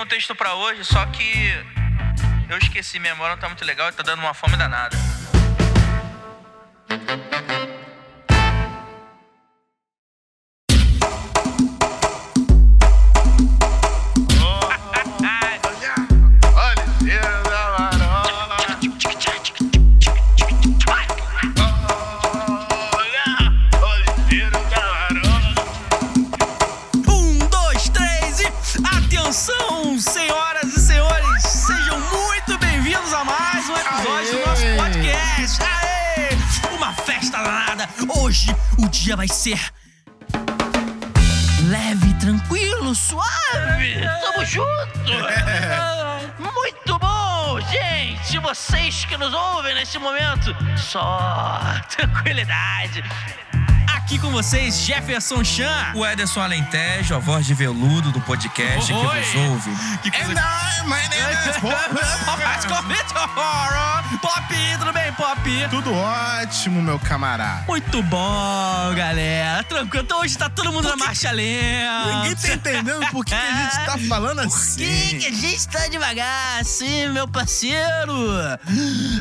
tinha um texto pra hoje, só que eu esqueci, minha memória não tá muito legal e tá dando uma fome danada. Jefferson Chan. O Ederson Alentejo, a voz de veludo do podcast que Oi. vos ouve. Que coisa And I, my name is Pop. Pop, tudo bem, Pop? Tudo ótimo, meu camarada. Muito bom, galera. Tranquilo. Então hoje tá todo mundo na marcha lenta. Ninguém tá entendendo por que, que a gente tá falando Por que, que assim. a gente tá devagar assim, meu parceiro?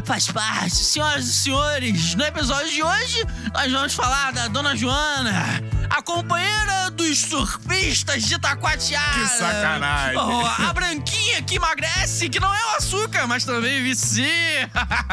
Faz parte. Senhoras e senhores, no episódio de hoje, nós vamos falar da Dona Joana, a companheira dos surfistas de Taquatiara. Que sacanagem. Oh, a branquinha que emagrece, que não é o açúcar, mas também vicia.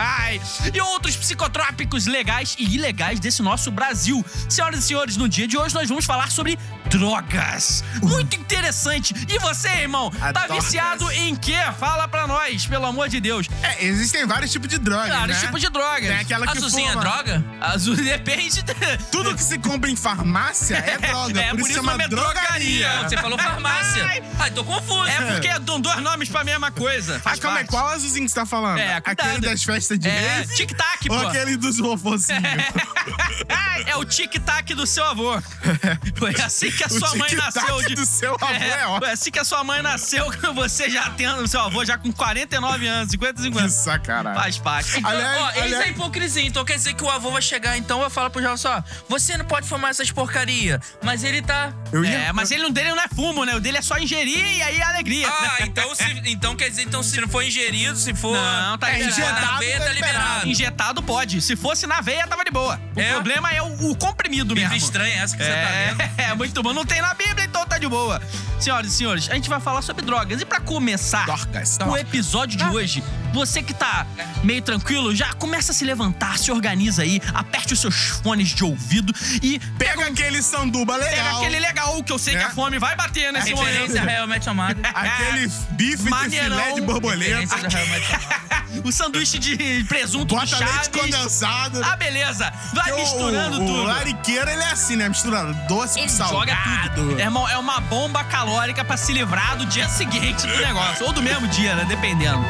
e outros psicotrópicos legais e ilegais desse nosso Brasil. Senhoras e senhores, no dia de hoje nós vamos falar sobre drogas. Muito interessante. E você, irmão, tá viciado em quê? Fala pra nós, pelo amor de Deus. É, existem vários tipos de drogas, Vários né? tipos de drogas. Tem aquela que Azulzinha é fuma. droga? Azul depende. Tudo que se compra em farmácia é droga. É, por, por isso isso chama é drogaria. drogaria. Você falou farmácia. Ai. Ai, tô confuso. É porque dão dois nomes pra mesma coisa. Ah, Faz calma aí, parte. qual azulzinho que você tá falando? É, cuidado. Aquele das festas de É, tic-tac, pô. Ou aquele dos vovozinhos? é o tic-tac do seu avô. Foi assim que a sua mãe nasceu. De... do seu avô é, ótimo. Foi assim que a sua mãe nasceu, que você já tendo o seu avô já com 49 anos, 55 Que anos. sacanagem. Faz parte. Então, Aliás- ó, eles aliás- é hipocrisia. Então quer dizer que o avô vai chegar, então vai falar pro João só: você não pode fumar essas porcaria. Mas ele tá. Eu ia... É, mas ele não dele não é fumo, né? O dele é só ingerir e aí é alegria. Ah, então, se, então quer dizer, então se não for ingerido, se for. Não, tá É, liberado. injetado, na veia, tá tá liberado. Injetado pode. Se fosse na veia, tava de boa. O É? problema é o, o comprimido Bíblia mesmo. estranha essa que você tá É, lendo. é, muito bom. Não tem na Bíblia, então tá de boa. Senhoras e senhores, a gente vai falar sobre drogas. E pra começar Dorcas. o episódio de hoje, você que tá meio tranquilo, já começa a se levantar, se organiza aí, aperte os seus fones de ouvido e Pega aquele sanduba pega legal. aquele legal que eu sei Né? que a fome vai bater nesse a momento. Real Match Amado. Aquele bife de Maneirão. filé de borboleta. O sanduíche de presunto de Bota leite Chaves. condensado. Ah, beleza. Vai Porque o- misturando o, tudo. O lariqueiro, ele é assim, né? Misturando doce Ele com salgado. joga tudo. É uma, é uma bomba calórica pra se livrar do dia seguinte do negócio. Ou do mesmo dia, né? Dependendo.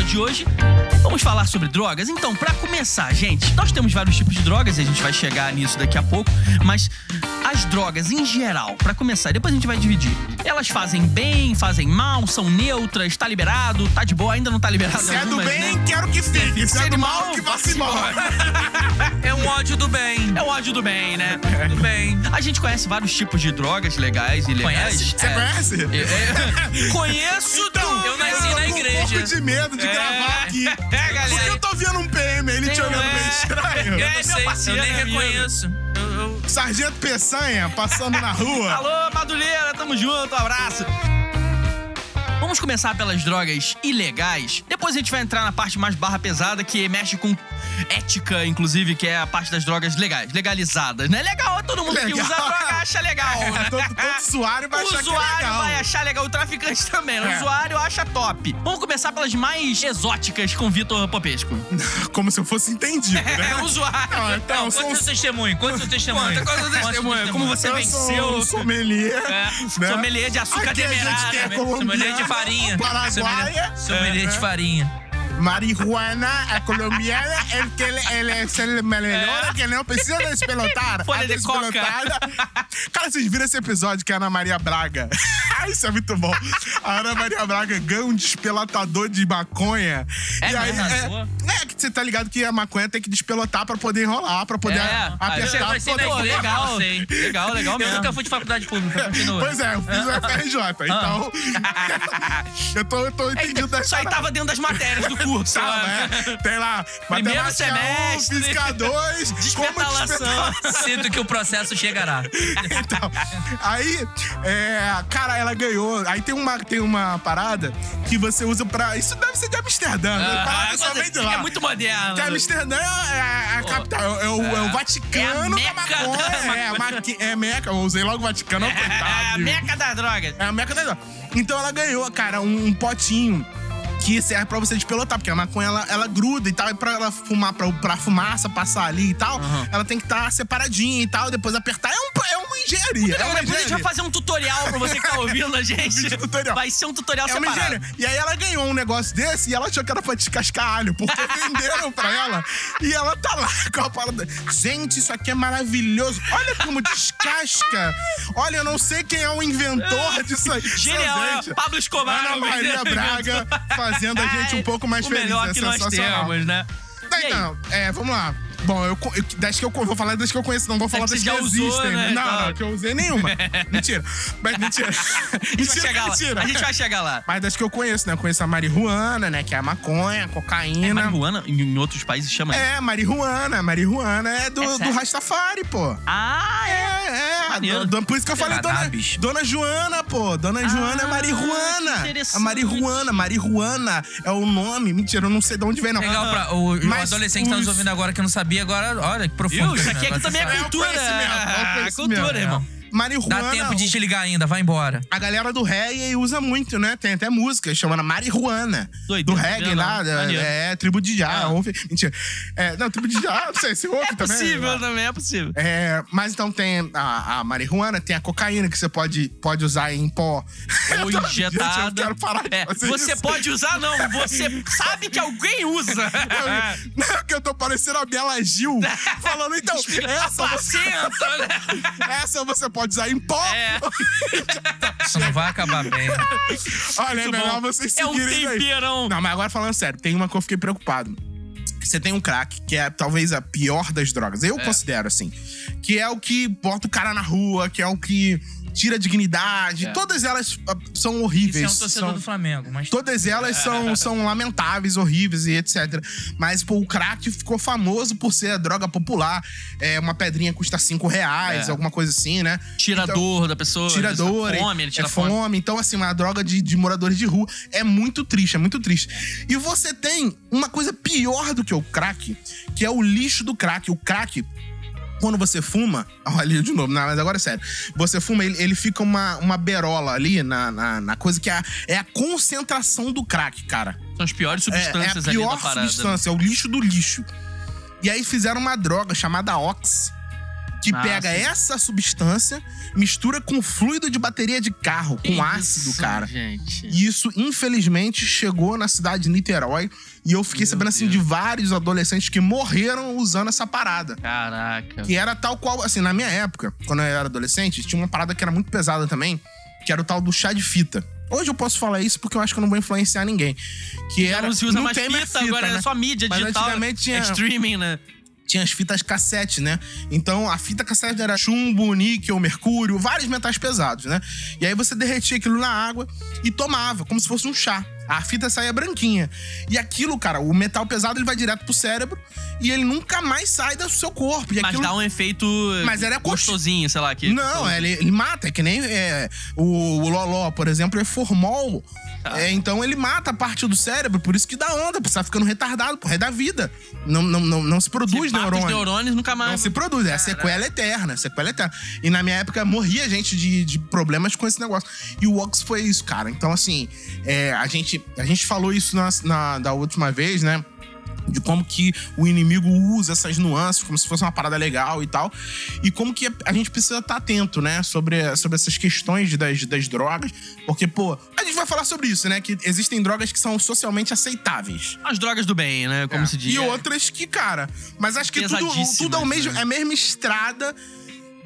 Episódio de hoje, vamos falar sobre drogas. Então, pra começar, gente, nós temos vários tipos de drogas e a gente vai chegar nisso daqui a pouco, mas as drogas em geral, pra começar, depois a gente vai dividir. Elas fazem bem, fazem mal, são neutras, tá liberado, tá de boa, ainda não tá liberado. Se é do algumas, bem, né? quero que fique. Se é do mal, que vá se embora. É um ódio do bem. É o ódio do bem, né? Do bem. A gente conhece vários tipos de drogas legais e ilegais. Conhece? Você É. conhece? É, é. Conheço Então, do... eu nasci tô na igreja. um pouco de medo de É. gravar aqui. É, galera. Porque eu tô vendo um PM, ele te Tem- olhando é. meio estranho. Eu É, não meu sei, parceiro, eu nem é reconheço. Sargento Peçanha passando na rua. Alô, Madureira, tamo junto, abraço. Vamos começar pelas drogas ilegais. Depois a gente vai entrar na parte mais barra pesada, que mexe com ética, inclusive, que é a parte das drogas legais, legalizadas, né? Legal, todo mundo que Legal. usa droga acha legal, É, né? todo, todo usuário vai O achar que é usuário legal. vai achar legal, o traficante também, né? o É. usuário acha top. Vamos começar pelas mais exóticas com Vitor Popesco. Como se eu fosse entendido, né? É, o usuário. Não, então, Não, conta seu testemunho, conta seu testemunho. Conta, conta seu testemunho, como você eu venceu. sou sommelier. É, né? sommelier de açúcar Aqui a gente demerara, né? Sommelier de farinha. paraguaia. Sommelier, É, de né? farinha. Marihuana a colombiana é que ele, ele é ser melhor que não precisa despelotar. Folha A de coca. despelotada- Cara, vocês viram esse episódio que a Ana Maria Braga. Isso é muito bom. A Ana Maria Braga ganha um despelotador de maconha. É e aí, é, é que você tá ligado que a maconha tem que despelotar pra poder enrolar, pra poder É, apertar. eu pra sei poder... legal. eu sei. Legal, legal Eu mesmo. nunca fui de faculdade pública, continua. Pois é, eu fiz o FRJ, então. eu tô, eu tô entendido da Isso aí tava dentro das matérias do curso. Tava, né? é. Tem lá, Primeiro um, semestre. física 2, Despetalação. Sinto que o processo chegará. Então, aí, é, cara, ela ganhou. Aí tem uma, tem uma parada que você usa pra. Isso deve ser de Amsterdã, né? Ah, Parada só vem de lá. é muito moderno. Que Amsterdã é a, a capital, é o, é o Vaticano É a da Meca maconha. da É, a maqui- é Meca, eu usei logo Vaticano, ó, É a coitado. meca das drogas. É a Meca da Então ela ganhou, cara, um, um potinho que serve pra você despelotar, porque a maconha ela, ela gruda e tal, e pra ela fumar, pra, pra fumaça passar ali e tal, ela tem que estar separadinha e tal, depois apertar. É, um, é uma engenharia. É uma Depois a gente vai fazer um tutorial pra você que tá ouvindo a gente. Tutorial. Vai ser um tutorial É uma separado. engenharia. E aí ela ganhou um negócio desse e ela achou que era pra descascar alho, porque venderam pra ela. E ela tá lá com a parada. Gente, isso aqui é maravilhoso. Olha como descasca. Olha, eu não sei quem é o inventor disso aí. Genial, é Pablo Escobar. Ana Maria Braga. Fazendo a gente um pouco mais o feliz. melhor é que nós temos, né? Tá, então, é, vamos lá. Bom, eu, eu das que eu vou falar das que eu conheço, não vou falar que das que usou, existem. né, Não, não, que eu usei nenhuma. mentira. Mas mentira. A gente vai mentira, chegar lá. mentira. A gente vai chegar lá. Mas das que eu conheço, né? Eu conheço a marihuana, né? Que é a maconha, a cocaína. É, marihuana em, outros países chama. É, marihuana. Marihuana é do, É do? Rastafari, pô. Ah, é. É, é. Do- por isso que eu falei Dona. Dona Joana, pô. Dona Joana é Ah, marihuana. A marihuana. Marihuana é o nome. Mentira, eu não sei de onde vem, não. Legal pra o, o adolescente que tá nos os- ouvindo agora que não sabia, agora, olha que profundo. Viu? Isso aqui, aqui negócio, também é sabe? o cultura. é cultura, é. irmão. Marihuana. Dá tempo de desligar ainda, vai embora. A galera do reggae usa muito, né? Tem até música chamada Marihuana. Doideira, do reggae não. lá, é, é tribo de Já. Ah. ouve. Mentira. É, não, tribo de Já, não sei, você ouve É também? possível também, é possível. É, mas então tem a, a marihuana, tem a cocaína que você pode, pode usar em pó. Ou Gente, eu injetada. quero parar de É, fazer você isso. pode usar, não. Você sabe que alguém usa. Não, que eu tô parecendo a Bela Gil falando, então, essa você, Placenta, né? essa você pode usar em pó. É. Isso não vai acabar bem. Olha, é Muito melhor bom. vocês É um seguirem isso aí. temperão. Não, mas agora falando sério, tem uma que eu fiquei preocupado. Você tem um crack, que é talvez a pior das drogas. Eu considero assim. Que é o que bota o cara na rua, que é o que tira a dignidade. É. Todas elas ah, são Isso horríveis. é um torcedor são- do Flamengo, mas Todas elas são, são lamentáveis, horríveis e etc. Mas, pô, o crack ficou famoso por ser a droga popular. É, uma pedrinha custa cinco reais, É. alguma coisa assim, né? Tira Então- dor da pessoa. tira dor, fome, ele tira é fome. fome. Então, assim, uma droga de, de moradores de rua é muito triste, é muito triste. E você tem uma coisa pior do que o crack, que é o lixo do crack. O crack, quando você fuma. Olha ali de novo, não, mas agora é sério. Você fuma, ele, ele fica uma, uma berola ali na, na, na coisa que é a, é a concentração do crack, cara. São as piores É, é substâncias a ali da pior né? substância, é o lixo do lixo. E aí fizeram uma droga chamada Ox, que Ah, pega sim. essa substância, mistura com fluido de bateria de carro, com ácido, isso, cara. Gente. E isso, infelizmente, chegou na cidade de Niterói. E eu fiquei Meu sabendo, assim, Deus. de vários adolescentes que morreram usando essa parada. Caraca. Que era tal qual, assim, na minha época, quando eu era adolescente, tinha uma parada que era muito pesada também, que era o tal do chá de fita. Hoje eu posso falar isso porque eu acho que eu não vou influenciar ninguém. Que Já era, não se usa mais tem fita, agora né? é só mídia Mas digital. antigamente tinha- É streaming, né? tinha as fitas cassete, né? Então a fita cassete era chumbo, níquel, mercúrio, vários metais pesados, né? E aí você derretia aquilo na água e tomava, como se fosse um chá. A fita saía branquinha. E aquilo, cara, o metal pesado ele vai direto pro cérebro e ele nunca mais sai do seu corpo. E Mas aquilo... dá um efeito Mas era gostosinho, sei lá. Que Não, ele, ele mata, é que nem é, o, o Loló, por exemplo, é formol. Tá. É, então ele mata a parte do cérebro, por isso que dá onda, você tá ficando retardado, porra, é da vida. Não, não, não, não se produz Se mata os neurônio. neurônios, nunca mais. Não se produz, é a sequela eterna, sequela eterna. E na minha época morria gente de, de problemas com esse negócio. E o Ox foi isso, cara. Então, assim, é, a, gente, a gente falou isso na, na- da última vez, né? de como que o inimigo usa essas nuances, como se fosse uma parada legal e tal. E como que a gente precisa estar atento, né, sobre, sobre essas questões das, das drogas. Porque, pô, a gente vai falar sobre isso, né? Que existem drogas que são socialmente aceitáveis. As drogas do bem, né? Como É. se diz. E outras que, cara, mas acho que tudo, tudo é, o mesmo, né? é a mesma estrada.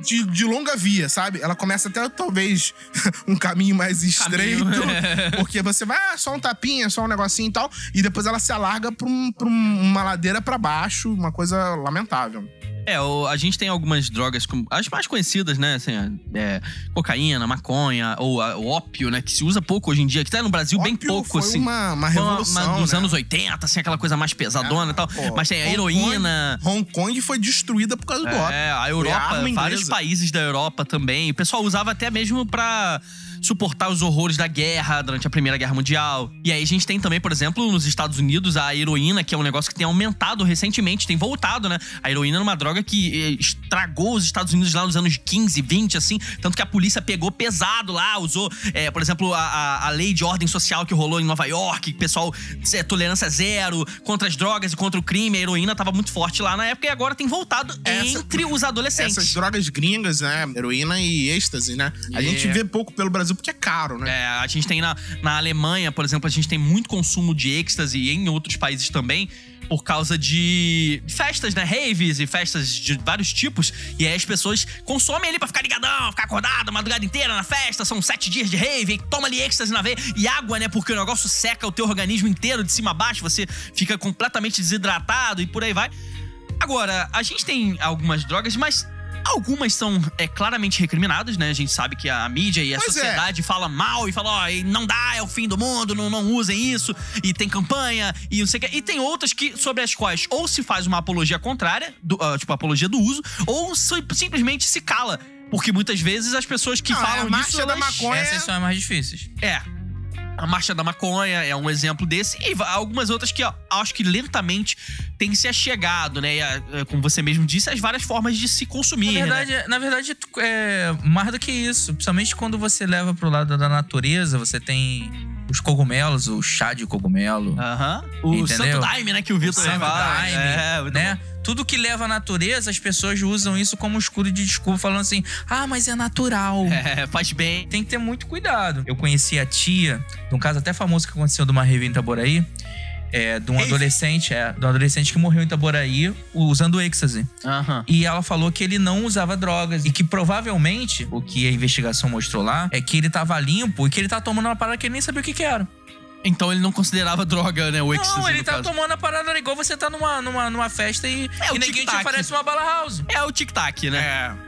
De, de longa via, sabe? Ela começa até talvez um caminho mais estreito, Caminho, é. porque você vai, ah, só um tapinha, só um negocinho e tal, e depois ela se alarga pra, um- pra um- uma ladeira pra baixo, uma coisa lamentável. É, a gente tem algumas drogas, as mais conhecidas, né? Assim, é, cocaína, maconha, ou a- ópio, né? Que se usa pouco hoje em dia, que tá no Brasil bem Ópio pouco, foi assim. uma, uma Foi uma- revolução, uma dos né? anos 80, assim, aquela coisa mais pesadona e tal. Pô, Mas tem a Hong heroína. Kong, Hong Kong foi destruída por causa do ópio. É, a Europa, vários. Países da Europa também. O pessoal usava até mesmo pra suportar os horrores da guerra durante a Primeira Guerra Mundial. E aí a gente tem também, por exemplo, nos Estados Unidos, a heroína, que é um negócio que tem aumentado recentemente, tem voltado, né? A heroína era uma droga que eh, estragou os Estados Unidos lá nos anos 15, 20, assim. Tanto que a polícia pegou pesado lá, usou, eh, por exemplo, a, a, a lei de ordem social que rolou em Nova York, que o pessoal, eh, tolerância zero contra as drogas e contra o crime. A heroína tava muito forte lá na época e agora tem voltado Essa- entre os adolescentes. Essas drogas gringas, né? Heroína e êxtase, né? A É. gente vê pouco pelo Brasil porque é caro, né? É, a gente tem na, na Alemanha, por exemplo, a gente tem muito consumo de êxtase e em outros países também. Por causa de festas, né? Raves e festas de vários tipos. E aí as pessoas consomem ali pra ficar ligadão, ficar acordado a madrugada inteira na festa. São sete dias de rave, toma ali êxtase na veia. E água, né? Porque o negócio seca o teu organismo inteiro de cima a baixo. Você fica completamente desidratado e por aí vai. Agora, a gente tem algumas drogas, mas algumas são é, claramente recriminadas, né? A gente sabe que a mídia e a Pois é. sociedade fala mal e fala, ó, e não dá, é o fim do mundo, não, não usem isso, e tem campanha, e não sei o que. E tem outras que, sobre as quais ou se faz uma apologia contrária, do, ah, tipo, apologia do uso, ou si- simplesmente se cala. Porque muitas vezes as pessoas que Não, é falam a marcha disso, da elas- maconha. Essas são as mais difíceis. É. A Marcha da Maconha é um exemplo desse. E algumas outras que, ó, acho que lentamente tem se achegado, né? A- é, como você mesmo disse, as várias formas de se consumir. Na né? verdade, na verdade, é mais do que isso. Principalmente quando você leva pro lado da natureza, você tem os cogumelos, o chá de cogumelo, Aham. O Entendeu? Santo Daime, né? Que o Vitor fala. Daime, É, muito né? Tudo que leva à natureza, as pessoas usam isso como escudo de desculpa, falando assim: ah, mas é natural. bom. É, faz bem. Tem que ter muito cuidado. Eu conheci a tia, de um caso até famoso que aconteceu de uma rave em Itaboraí. É, de um Rave? adolescente, é, de um adolescente que morreu em Itaboraí usando êxtase. Aham. E ela falou que ele não usava drogas. E que provavelmente, o que a investigação mostrou lá, é que ele tava limpo e que ele tava tomando uma parada que ele nem sabia o que, que era. Então ele não considerava droga, né? O êxtase, não, ele tá caso. tomando a parada igual você tá numa, numa, numa festa e, É, e ninguém te oferece uma bala house. É o tic-tac, né?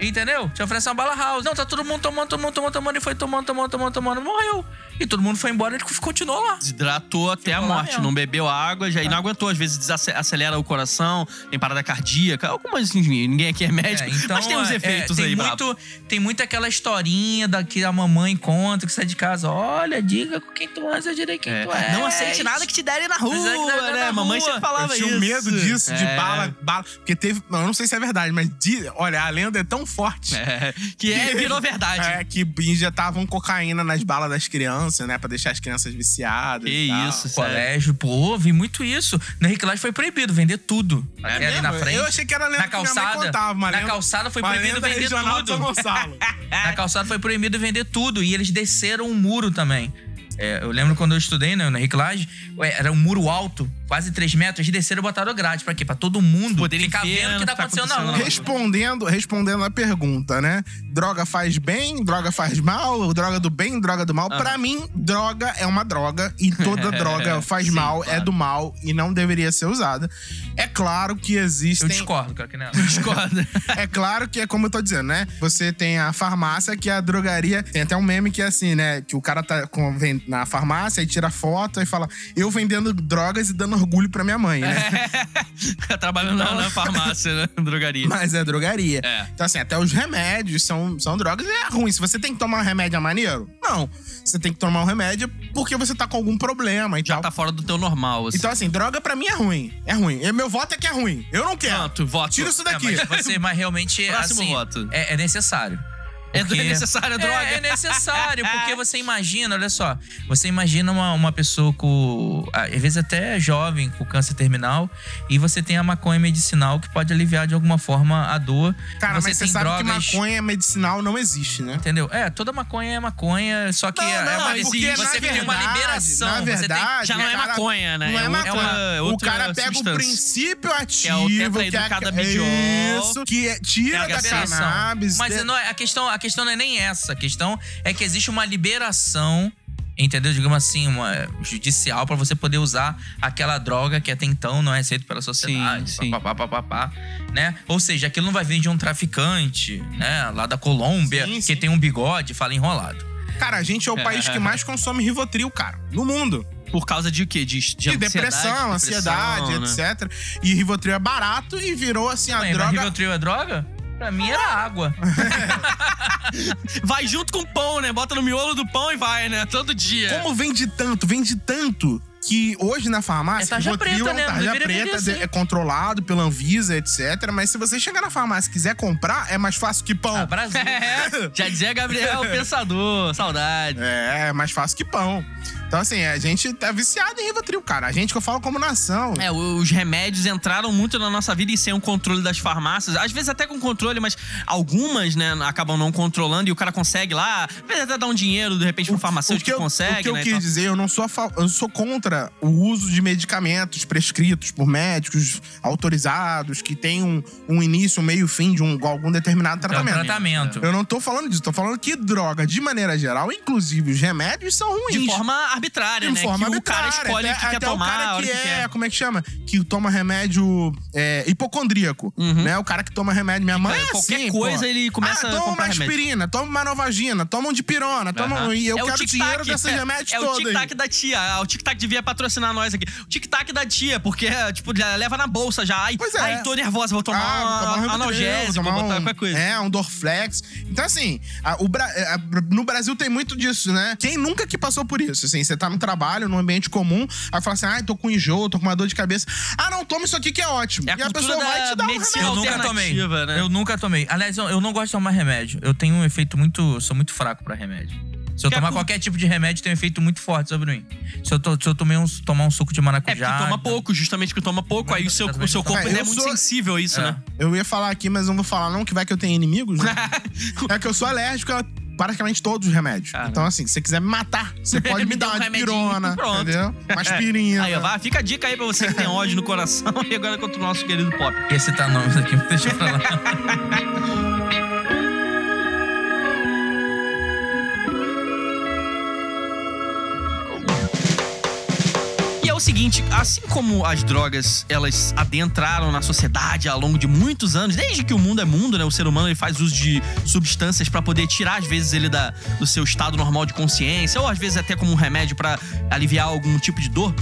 É. Entendeu? Te oferece uma bala house. Não, tá todo mundo tomando, tomando, tomando, tomando. E foi tomando, tomando, tomando, tomando. Morreu. E todo mundo foi embora e ele continuou lá. Desidratou até a Ficou lá morte, não bebeu água, já e não aguentou. Às vezes acelera o coração, tem parada cardíaca, algumas, enfim, ninguém aqui é médico, É, então, mas tem uns é, efeitos é, aí, tem brabo. muito, Tem muito aquela historinha da que a mamãe conta, que sai de casa. Olha, diga com quem tu és, eu direi quem É, tu és. Não aceite nada que te derem na rua, é dar né? na Mamãe rua. sempre falava eu tinha isso. medo disso, de É. bala, bala. Porque teve. não, Eu não sei se é verdade, mas olha, a lenda é tão forte. É, que é, virou verdade. É, que injetavam cocaína nas balas das crianças, né? Pra deixar as crianças viciadas. Que e isso, sério. Colégio, pô, vi muito isso. No Henrique Lage foi proibido vender tudo. É ali mesmo? na frente. Eu achei que era lenda na que minha mãe calçada, contava, uma na calçada foi proibido vender tudo. Na calçada foi proibido vender tudo. E eles desceram um muro também. É, eu lembro quando eu estudei né, no Henrique Lage, ué, era um muro alto, quase 3 metros. Desceram e botaram grade. Pra quê? Pra todo mundo Poderem ficar ver vendo o que tá tá acontecendo na acontecendo rua. na Respondendo, respondendo a pergunta, né? Droga faz bem, droga faz mal, droga do bem, droga do mal. Aham. Pra mim, droga é uma droga e toda droga faz Sim, mal, é claro. do mal e não deveria ser usada. É claro que Eu existem. discordo, cara, que não. Discorda. É claro que é como eu tô dizendo, né? Você tem a farmácia, que é a drogaria. Tem até um meme que é assim, né? Que o cara tá com- vem na farmácia e tira foto e fala: Eu vendendo drogas e dando orgulho pra minha mãe, né? Trabalhando na, na farmácia, né? Drogaria. Mas é drogaria. É. Então, assim, até os remédios são, são drogas e é ruim. Se você tem que tomar um remédio é maneiro, não. Você tem que tomar um remédio porque você tá com algum problema e Já tal. tá fora do teu normal, assim. Então, assim, droga pra mim é ruim. É ruim. E meu voto é que é ruim. Eu não quero. Pronto, voto. Tira isso É, daqui. mas você, mas realmente, Próximo assim, voto. É, é necessário. É Porque- necessária a droga. É, é necessário, porque você imagina, olha só, você imagina uma, uma pessoa com, às vezes até jovem, com câncer terminal, e você tem a maconha medicinal que pode aliviar de alguma forma a dor. Cara, você mas você tem sabe drogas, que maconha medicinal não existe, né? Entendeu? É, toda maconha é maconha, só que Não, é, não, é uma, é porque, você na tem uma verdade, liberação. na você tem- verdade, Já não é maconha, né? Não é, É maconha. outra- o cara pega substância. o princípio ativo, é o que é, isso, que é- tira É a da cannabis. Mas é- não é- a, questão, a questão não é nem essa. A questão é que existe uma liberação, entendeu? Digamos assim, uma judicial pra você poder usar aquela droga que até então não é aceita pela sociedade. Sim, sim. Pá, pá, pá, pá, pá, né? Ou seja, aquilo não vai vir de um traficante, né? Lá da Colômbia, Sim, que tem um bigode e fala enrolado. Cara, a gente é o país que mais consome Rivotril, cara, no mundo. Por causa de o quê? De, de, De ansiedade, depressão, ansiedade, depressão, né? etc. E Rivotril é barato e virou assim a Ué, mas droga. Rivotril é droga? Pra mim era água. Vai junto com o pão, né? Bota no miolo do pão e vai, né? Todo dia. Como vende tanto, vende tanto que hoje na farmácia É tarja Rivotril preta, é um né? tarja preta, assim. é controlado pela Anvisa, etc. Mas se você chegar na farmácia e quiser comprar, é mais fácil que pão. Ah, Brasil. É, já dizia Gabriel, pensador. Saudade. É, é mais fácil que pão. Então, assim, a gente tá viciado em Rivotril, cara. A gente que eu falo como nação. É, os remédios entraram muito na nossa vida e sem o controle das farmácias. Às vezes até com controle, mas algumas, né, acabam não controlando e o cara consegue lá. Às vezes até dar um dinheiro, de repente, pro farmacêutico que que, eu, consegue, o que eu né? quis então- dizer, eu não sou, eu sou contra o uso de medicamentos prescritos por médicos autorizados, que tem um, um início, um meio, fim de um, algum determinado É um tratamento. tratamento. Eu não tô falando disso, tô falando que droga, de maneira geral, inclusive os remédios, são ruins. De forma arbitrária, De né? forma que arbitrária. o cara escolhe até, o que quer até tomar, o cara a que que é, quer. como é que chama? Que toma remédio é, hipocondríaco, Uhum. né? O cara que toma remédio, minha mãe é qualquer assim, coisa, pô. ele começa ah, a toma comprar uma remédio. aspirina, toma uma novagina, toma um dipirona, toma um, e eu É o quero dinheiro desses remédios É o todos aí. tic-tac da tia. Ah, O tic-tac devia patrocinar nós aqui. O tic-tac da tia, porque, tipo, leva na bolsa já. Ai, Pois é. ai tô nervosa, vou tomar, Ah, vou tomar um um analgésico, tomar vou botar um- qualquer coisa. É, um Dorflex. Então, assim, a- o Bra- é, a- no Brasil tem muito disso, né? Quem nunca que passou por isso? Assim, você tá no trabalho, num ambiente comum, aí fala assim, ah, tô com enjoo, tô com uma dor de cabeça. Ah, não, toma isso aqui que é ótimo. É a e a cultura pessoa vai da te dar um remédio. Eu nunca tomei. alternativa, né? Eu nunca tomei. Aliás, eu, eu não gosto de tomar remédio. Eu tenho um efeito muito. eu Sou muito fraco pra remédio. Se eu Que tomar qualquer tipo de remédio, tem um efeito muito forte sobre mim. Se eu, to- se eu tomei um, tomar um suco de É, maracujá. porque toma pouco, justamente que toma pouco, aí o seu, o seu corpo É, ainda é eu muito sou- sensível a isso, É. né? Eu ia falar aqui, mas não vou falar não, que vai que eu tenho inimigos, né? é que eu sou alérgico a praticamente todos os remédios. Caramba. Então, assim, se você quiser me matar, você pode me, Me dar um uma pirona, pronto. entendeu? Uma aspirina. Aí, ó, vai, fica a dica aí pra você que tem ódio no coração e agora contra o nosso querido Pop. Ia citar nomes aqui, deixa pra lá. O seguinte, assim como as drogas, elas adentraram na sociedade ao longo de muitos anos, desde que o mundo é mundo, né? O ser humano ele faz uso de substâncias pra poder tirar às vezes ele da, do seu estado normal de consciência, ou às vezes até como um remédio pra aliviar algum tipo de dor.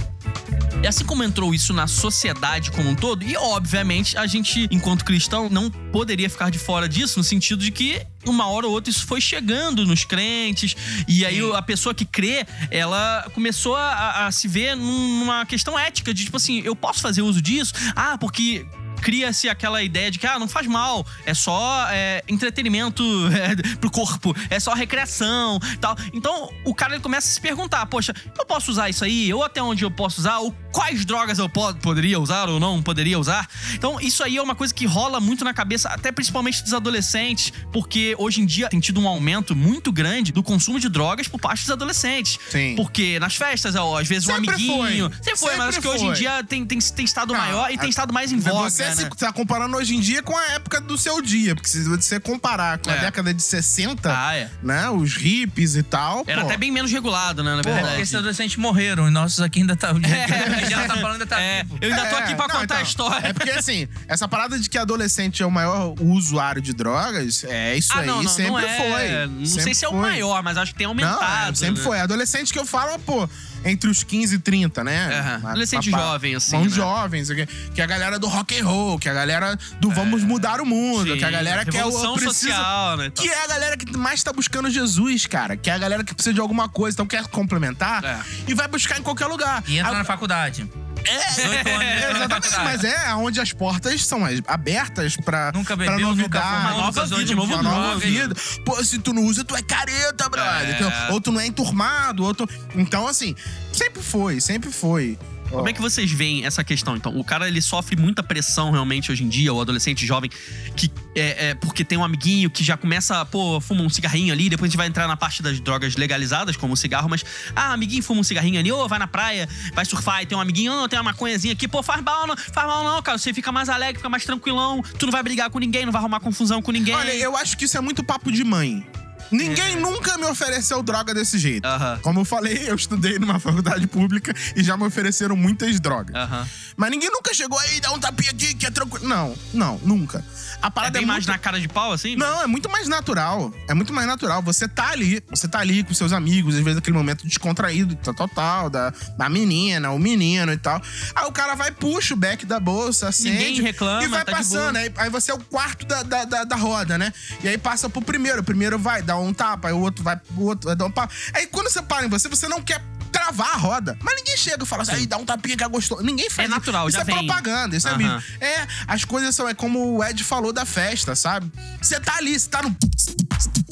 E assim como entrou isso na sociedade como um todo, e obviamente a gente, enquanto cristão, não poderia ficar de fora disso, no sentido de que uma hora ou outra isso foi chegando nos crentes, e aí a pessoa que crê, ela começou a, a se ver num- numa questão ética, de tipo assim, eu posso fazer uso disso? Ah, porque cria-se aquela ideia de que ah, não faz mal, é só é, entretenimento é, pro corpo, é só recreação tal. Então o cara ele começa a se perguntar: poxa, eu posso usar isso aí? Ou até onde eu posso usar? Ou quais drogas eu po- poderia usar ou não poderia usar? Então isso aí é uma coisa que rola muito na cabeça, até principalmente dos adolescentes, porque hoje em dia tem tido um aumento muito grande do consumo de drogas por parte dos adolescentes. Sim. Porque nas festas, ó, às vezes um Sempre amiguinho. foi. Sempre foi, mas Sempre acho que hoje em dia tem, tem, tem estado Não, maior e tem estado mais em voga. Você né? Se tá comparando hoje em dia com a época do seu dia. Porque se você comparar com a É. década de 60, Ah, é. né? Os hippies e tal. Era pô, até bem menos regulado, né, na É, verdade. esses adolescentes morreram, e nossos aqui ainda tá. A Regina tá falando ainda tá É, vivo. eu ainda tô É, aqui pra não, contar a então, história. É porque, assim, essa parada de que adolescente é o maior usuário de drogas, é isso ah, aí, não, não, sempre não é, foi. Não Sempre sei se é o foi. maior, mas acho que tem Não, aumentado. é, sempre né? foi. Adolescente que eu falo, pô, entre os 15 e 30, né? Uma- Adolescente jovem, assim, Uns né? jovens, que, que é a galera do rock and roll, que é a galera do vamos mudar o mundo, Sim, que é a galera que é o precisa, social, né? Que é a galera que mais tá buscando Jesus, cara. Que é a galera que precisa de alguma coisa, então quer complementar É. e vai buscar em qualquer lugar. E entra Aí- na faculdade. 18 anos. É, exatamente, mas é onde as portas são abertas pra, Nunca pra bebeu, nunca novidade. uma nova nunca vida, um novo uma nova droga. vida. Pô, se tu não usa, tu é careta, brother. É. Então, ou tu não é enturmado, ou tu... Então, assim, sempre foi, sempre foi. Como é que vocês veem essa questão? Então, o cara ele sofre muita pressão realmente hoje em dia, o adolescente jovem, que é, é porque tem um amiguinho que já começa, pô, fuma um cigarrinho ali, depois a gente vai entrar na parte das drogas legalizadas, como o cigarro, mas, ah, amiguinho fuma um cigarrinho ali, ô, vai na praia, vai surfar e tem um amiguinho, ô, tem uma maconhazinha aqui, pô, faz mal, não, faz mal não, cara, você fica mais alegre, fica mais tranquilão, tu não vai brigar com ninguém, não vai arrumar confusão com ninguém. Olha, eu acho que isso é muito papo de mãe. Ninguém nunca me ofereceu droga desse jeito. Aham. Como eu falei, eu estudei numa faculdade pública e já me ofereceram muitas drogas. Aham. Mas ninguém nunca chegou aí, dá um tapinha aqui, que é tranquilo. Não, não, nunca. A É parada é, bem mais muito... na cara de pau, assim? Não, é muito mais natural. É muito mais natural. Você tá ali, você tá ali com seus amigos, às vezes aquele momento descontraído, tá total, da, da menina, o menino e tal. Aí o cara vai, puxa o back da bolsa, acende. Ninguém reclama, E vai tá de passando. boa. Aí, aí você é o quarto da, da, da, da roda, né? E aí passa pro primeiro. O primeiro vai dar um tapa, aí o outro vai pro outro, vai dar um pau. Aí quando você para em você, você não quer travar a roda. Mas ninguém chega e fala assim, aí dá um tapinha que é gostoso. Ninguém faz É natural, isso. já Isso é vem. propaganda, isso é Aham. mídia. É, as coisas são, é como o Ed falou da festa, sabe? Você tá ali, você tá no.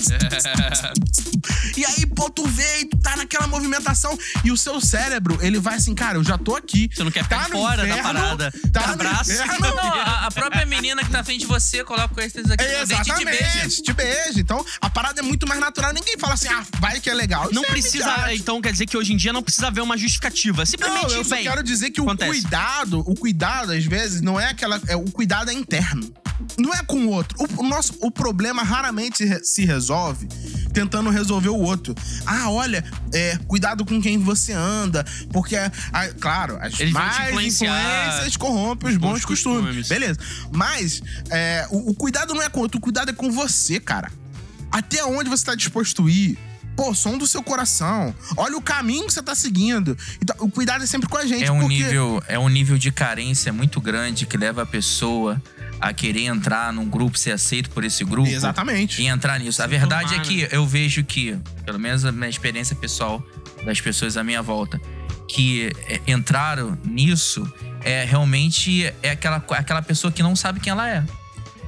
E aí, pô, tu vê e tu tá naquela movimentação e o seu cérebro, ele vai assim, cara, eu já tô aqui. Você não quer ficar tá fora da inferno, parada. Tá no abraço. inferno. Não, a, a própria menina que tá à frente de você coloca esses aqui É, no dente e te beija. exatamente, te beija. Então, a parada é muito mais natural. Ninguém fala assim, ah, vai que é legal. Isso Não é precisa, midiático. então quer dizer que hoje em dia não precisa haver uma justificativa. Não, Simplesmente eu só vem. quero dizer que Acontece. o cuidado, o cuidado, às vezes, não é aquela. É, o cuidado é interno. Não é com o outro. O, o nosso, o problema raramente se resolve tentando resolver o outro. Ah, olha, é, cuidado com quem você anda, porque, ah, claro, as Eles más influências corrompem os bons, Bons costumes. costumes. Beleza. Mas é, o, o cuidado não é com o outro, o cuidado é com você, cara. Até onde você tá disposto a ir? Pô, som do seu coração. Olha o caminho que você tá seguindo. Então, o cuidado é sempre com a gente. É um, porque... nível, é um nível de carência muito grande que leva a pessoa a querer entrar num grupo, ser aceito por esse grupo. Exatamente. E entrar nisso. A Se verdade é que eu vejo que, pelo menos a minha experiência pessoal das pessoas à minha volta, que é, entraram nisso é realmente é aquela, aquela pessoa que não sabe quem ela é.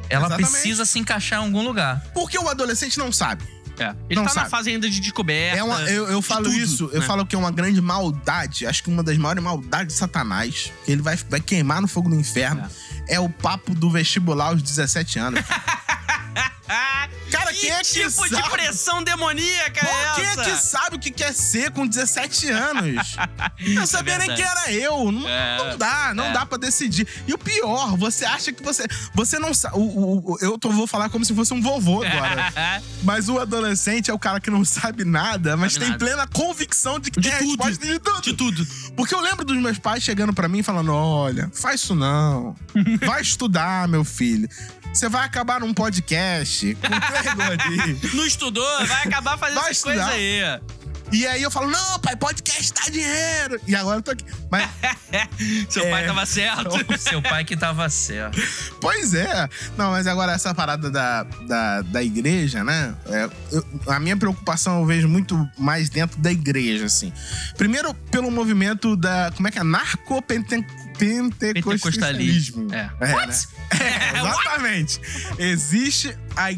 Ela Exatamente. precisa se encaixar em algum lugar. Porque o adolescente não sabe. É. Ele Não tá sabe. na fase ainda de descoberta. É uma, eu, eu de falo tudo, isso, eu né? falo que é uma grande maldade. Acho que uma das maiores maldades de Satanás, que ele vai, vai queimar no fogo do inferno, é. o papo do vestibular aos 17 anos. Ah, Cara, que quem é que tipo de sabe? pressão demoníaca Pô, é quem é essa? que sabe o que quer ser com 17 anos? Não sabia nem verdade. quem era eu. Não, É, não dá, não é. dá pra decidir. E o pior, você acha que você. Você não sabe. Eu tô, vou falar como se fosse um vovô agora. Mas o adolescente é o cara que não sabe nada, mas Sabe tem nada. plena convicção de que De tem a tudo. resposta de tudo. de tudo. Porque eu lembro dos meus pais chegando pra mim e falando: olha, faz isso não. Vai estudar, meu filho. Você vai acabar num podcast com três gordinhos. Não estudou, vai acabar fazendo Vai essas coisas aí. E aí eu falo: não, pai, podcast dá dinheiro. E agora eu tô aqui. Mas, Seu É. pai tava certo. Seu pai que tava certo. pois é. Não, mas agora essa parada da, da, da igreja, né? É, eu- a minha preocupação eu vejo muito mais dentro da igreja, assim. Primeiro, pelo movimento da. Como é que é? Narcopentecostalismo. Pentecostalismo. É. É, né? É, exatamente. Existe a,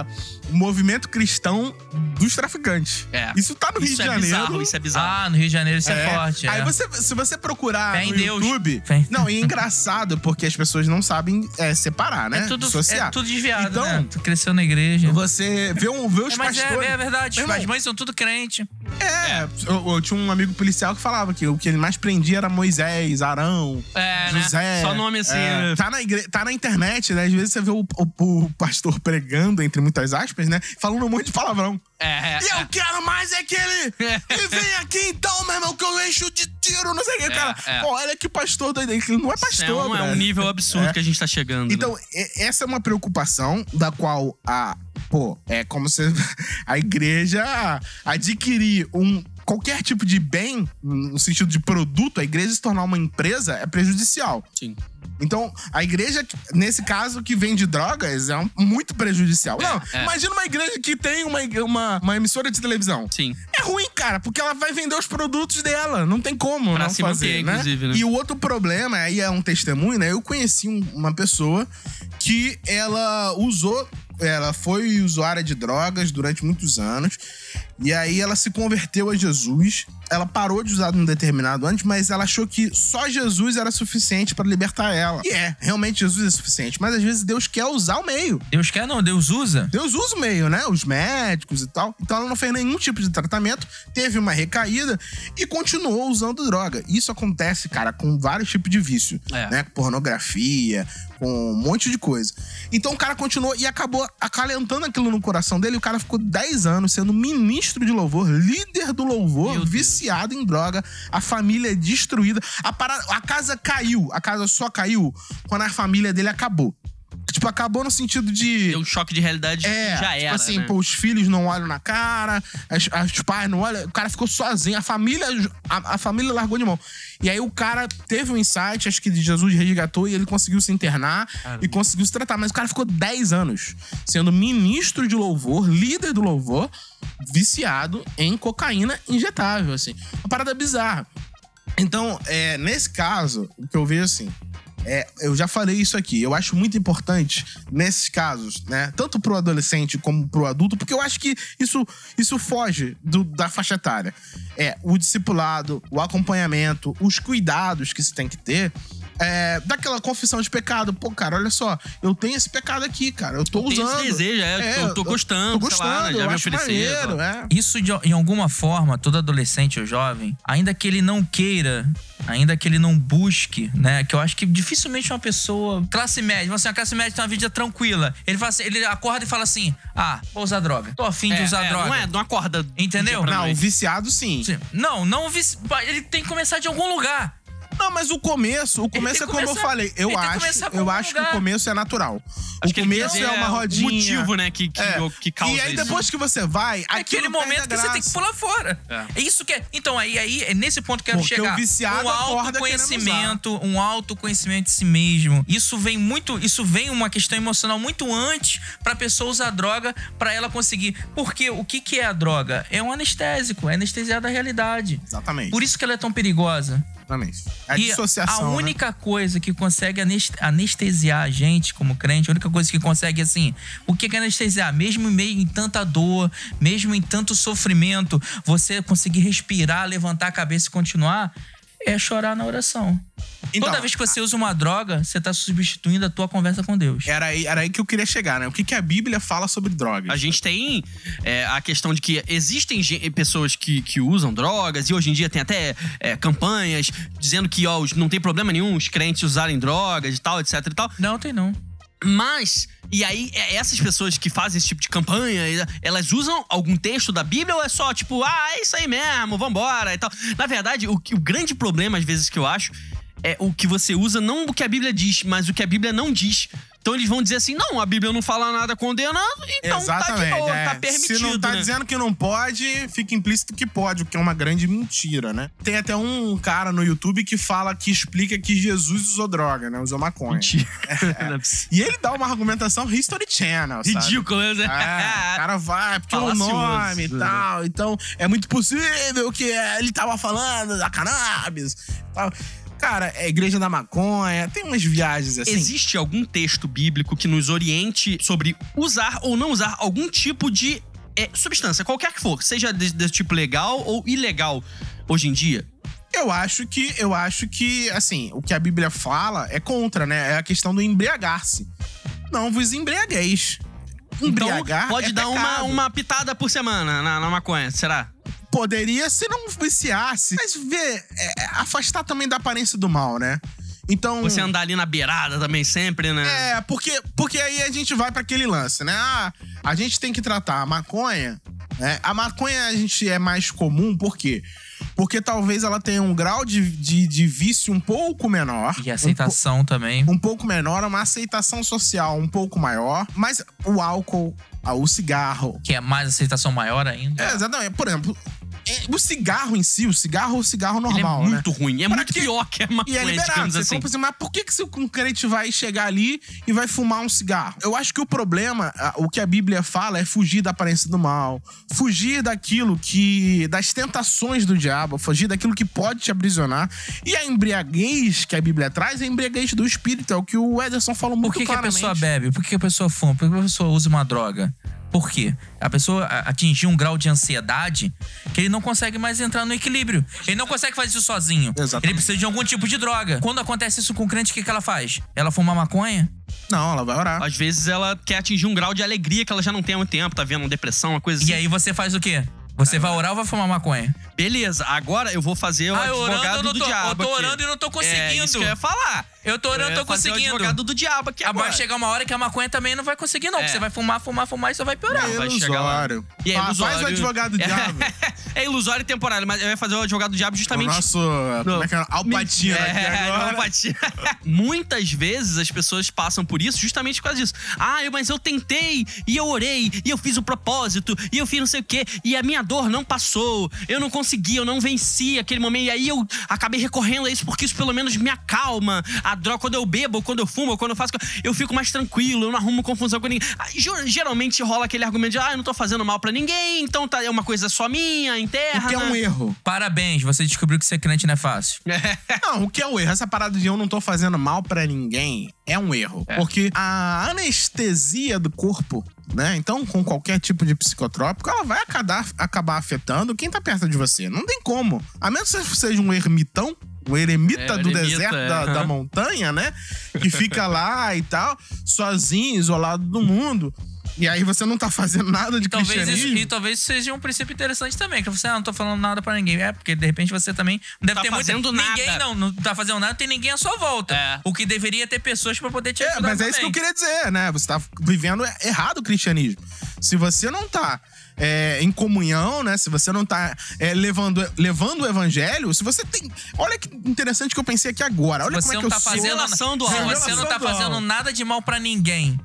a- o movimento cristão dos traficantes. É. Isso tá no Rio Isso de é Janeiro. bizarro, isso é bizarro. Ah, no Rio de Janeiro isso é, É. forte. Aí é. você, se você procurar Fé no Deus. YouTube. Fé Não, e é engraçado, porque as pessoas não sabem é, separar, né? É tudo, é tudo desviado, Então, né? Tu cresceu na igreja. Você vê, um, vê os É, mas é, pastores. é verdade. Meu irmão, As mães são tudo crente. É, eu, eu tinha um amigo policial que falava que o que ele mais prendia era Moisés, Arão, É, né? José. Só nome assim. É, né? tá, na igre... tá na internet, né? Às vezes você vê o, o- o pastor pregando, entre muitas aspas, né? Falando um monte de palavrão. É, é, E eu quero mais é que ele. E vem aqui então, meu irmão, que eu encho de tiro, não sei o que. É, cara, é. olha que pastor doido. Ele não é Isso pastor, é um, é um nível absurdo É. que a gente tá chegando. né? Então, e- essa é uma preocupação da qual a. Pô, é como se a igreja adquirir um qualquer tipo de bem, no sentido de produto, a igreja se tornar uma empresa é prejudicial. Sim. Então, a igreja, nesse caso, que vende drogas, é um- muito prejudicial. É, não, é. imagina uma igreja que tem uma, uma, uma emissora de televisão. Sim. É ruim, cara, porque ela vai vender os produtos dela. Não tem como Pra não se fazer, manter, né? inclusive, né? E o outro problema, aí é um testemunho, né? Eu conheci um- uma pessoa que ela usou... Ela foi usuária de drogas durante muitos anos. E aí ela se converteu a Jesus. Ela parou de usar num determinado antes, mas ela achou que só Jesus era suficiente pra libertar ela. E é, realmente Jesus é suficiente. Mas às vezes Deus quer usar o meio. Deus quer não, Deus usa. Deus usa o meio, né? Os médicos e tal. Então ela não fez nenhum tipo de tratamento, teve uma recaída e continuou usando droga. Isso acontece, cara, com vários tipos de vício, É. né? Pornografia, com um monte de coisa. Então o cara continuou e acabou acalentando aquilo no coração dele. E o cara ficou 10 anos sendo ministro de louvor, líder do louvor, viciado em droga, a família destruída. A, parada- a casa caiu, a casa só caiu quando a família dele acabou. Tipo, acabou no sentido de. Deu um choque de realidade É, já tipo era. assim, né? pô, os filhos não olham na cara, as, as- os pais não olham, o cara ficou sozinho, a família, a, a família largou de mão. E aí o cara teve um insight, acho que de Jesus resgatou e ele conseguiu se internar e conseguiu se tratar. Mas o cara ficou 10 anos sendo ministro de louvor, líder do louvor, viciado em cocaína injetável, assim. Uma parada bizarra. Então, é, nesse caso, o que eu vejo assim. É, eu já falei isso aqui. Eu acho muito importante nesses casos, né? Tanto pro adolescente como pro adulto, porque eu acho que isso, isso foge do- da faixa etária. É o discipulado, o acompanhamento, os cuidados que se tem que ter. É, daquela confissão de pecado. Pô, cara, olha só, eu tenho esse pecado aqui, cara. Eu tô Tem esse usando. desejo, é, eu tô gostando, tô sei lá, gostando, já eu me acho ofereceram. maneiro, é. Isso, de, em alguma forma, todo adolescente ou jovem, ainda que ele não queira, ainda que ele não busque, né? Que eu acho que dificilmente uma pessoa. Classe média, você, a classe média tem uma vida tranquila. Ele, fala assim- ele acorda e fala assim: Ah, vou usar droga. Tô afim de É, usar é, droga. Não é, não acorda. Entendeu? Não, viciado sim. Sim. Não, não vici- ele tem que começar de algum lugar. Não, mas o começo, o começo é como eu começar- falei. Eu tem que acho, eu acho que o começo é natural. Acho o começo é uma o rodinha. motivo, né, que, que, É. que causa e aí isso. depois que você vai, É aquele momento que você tem que pular fora. É. É. Isso que é. Então, aí, aí é nesse ponto que eu quero Porque chegar. o viciado um autoconhecimento, um autoconhecimento de si mesmo. Isso vem muito, isso vem uma questão emocional muito antes pra pessoa usar droga pra ela conseguir. Porque o que que é a droga? É um anestésico, é anestesiar da realidade. Exatamente. Por isso que ela é tão perigosa. Exatamente. A E dissociação. a né? única coisa que consegue anes- anestesiar a gente como crente, a única coisa que consegue, assim, o que que é anestesiar? Mesmo em meio em tanta dor, mesmo em tanto sofrimento, você conseguir respirar, levantar a cabeça e continuar, é chorar na oração. Então, Toda vez que você usa uma droga, você tá substituindo a tua conversa com Deus. Era aí, era aí que eu queria chegar, né? O que, que a Bíblia fala sobre drogas? A gente tem é, a questão de que existem pessoas que, que usam drogas e hoje em dia tem até é, campanhas dizendo que ó, não tem problema nenhum os crentes usarem drogas e tal, etc e tal. Não, tem não. Mas, e aí, é, essas pessoas que fazem esse tipo de campanha, elas usam algum texto da Bíblia ou é só tipo, ah, é isso aí mesmo, vambora e tal? Na verdade, o, o grande problema, às vezes, que eu acho é o que você usa, não o que a Bíblia diz, mas o que a Bíblia não diz. Então eles vão dizer assim: não, a Bíblia não fala nada condenando, então tá de boa, é. tá permitido. Se não tá né? dizendo que não pode, fica implícito que pode, o que é uma grande mentira, né? Tem até um cara no YouTube que fala, que explica que Jesus usou droga, né? Usou maconha. Mentira. Não é possível. E ele dá uma argumentação History Channel, sabe? Ridículo, né? É, o cara vai, porque o Falacioso, nome e né? tal. Então, é muito possível que ele tava falando da cannabis. Tal. Cara, é Igreja da Maconha, tem umas viagens assim. Existe algum texto bíblico que nos oriente sobre usar ou não usar algum tipo de é, substância, qualquer que for, seja desse de tipo legal ou ilegal hoje em dia? Eu acho que, eu acho que, assim, o que a Bíblia fala é contra, né? É a questão do embriagar-se. Não vos embriagueis. Embriagar então pode é dar uma, uma pitada por semana na, na maconha, será? Poderia se não viciasse. Mas vê, é, afastar também da aparência do mal, né? Então. Você andar ali na beirada também sempre, né? É, porque, porque aí a gente vai pra aquele lance, né? Ah, a gente tem que tratar a maconha. Né? A maconha a gente é mais comum, por quê? Porque talvez ela tenha um grau de, de, de vício um pouco menor. E aceitação também. Um, pouco menor, uma aceitação social um pouco maior. Mas o álcool, o cigarro. Que é mais aceitação maior ainda. É, exatamente. Por exemplo, é, o cigarro em si, o cigarro, o cigarro Ele é normal, né? muito ruim. É Pra muito quê? pior que a E é maconha, liberado. Você assim. compra assim, mas por que, que se um crente vai chegar ali e vai fumar um cigarro? Eu acho que o problema, o que a Bíblia fala é fugir da aparência do mal, fugir daquilo que. das tentações do diabo, fugir daquilo que pode te aprisionar. E a embriaguez que a Bíblia traz é a embriaguez do espírito, é o que o Ederson falou muito Por que, que a pessoa bebe? Por que, que a pessoa fuma? Por que a pessoa usa uma droga? Por quê? A pessoa atingiu um grau de ansiedade que ele não consegue mais entrar no equilíbrio. Ele não consegue fazer isso sozinho. Exatamente. Ele precisa de algum tipo de droga. Quando acontece isso com o crente, o que, que ela faz? Ela fuma maconha? Não, ela vai orar. Às vezes ela quer atingir um grau de alegria que ela já não tem há muito tempo, tá vendo? Uma depressão, uma coisa assim. E aí você faz o quê? Você vai orar ou vai fumar maconha? Beleza, agora eu vou fazer o Ah, eu orando, advogado não do tô- diabo. eu tô aqui. orando e não tô É conseguindo. isso que eu ia falar. Eu tô orando, eu tô ia fazer conseguindo. O advogado do diabo aqui agora. Vai chegar uma hora que a maconha também não vai conseguir, não. É. porque Você vai fumar, fumar, fumar e só vai piorar. vai chegar lá. ilusório. E é ilusório. Faz o advogado do diabo. é ilusório e temporário, mas eu ia fazer o advogado do diabo O justamente nosso. Como é que é? Alpatino aqui É, agora. alopatia. Muitas vezes as pessoas passam por isso justamente por causa disso. Ah, mas eu tentei, e eu orei, e eu fiz o propósito, e eu fiz não sei o quê, e a minha dor não passou. Eu não consegui, eu não venci aquele momento. E aí eu acabei recorrendo a isso porque isso pelo menos me acalma. A droga, quando eu bebo, quando eu fumo, quando eu faço. Eu fico mais tranquilo, eu não arrumo confusão com ninguém. Ah, ger- Geralmente rola aquele argumento de, ah, eu não tô fazendo mal pra ninguém, então tá, é uma coisa só minha, interna. O que é um erro? Parabéns, você descobriu que ser crente não é fácil. Não, o que é um erro? Essa parada de eu não tô fazendo mal pra ninguém é um erro. Porque a anestesia do corpo, né? Então, com qualquer tipo de psicotrópico, ela vai acabar, acabar afetando quem tá perto de você. Não tem como. A menos que você seja um ermitão. Um eremita É, do eremita, deserto é. da, da Aham. montanha, né? Que fica lá e tal, sozinho, isolado do mundo. E aí você não tá fazendo nada de E talvez, isso, cristianismo. e talvez isso seja um princípio interessante também. Que você, ah, não tô falando nada pra ninguém. É, porque de repente você também não deve Tá ter fazendo muita, nada. Ninguém não, não tá fazendo nada, tem ninguém à sua volta. É. O que deveria ter pessoas pra poder te É, ajudar mas é isso que eu também. queria dizer, né? Você tá vivendo errado o cristianismo. Se você não tá é, em comunhão, né? Se você não tá é, levando, levando o evangelho, se você tem. Olha que interessante que eu pensei aqui agora. Olha Você como é que eu tá sou. fazendo, do se você não tá do fazendo nada de mal pra ninguém.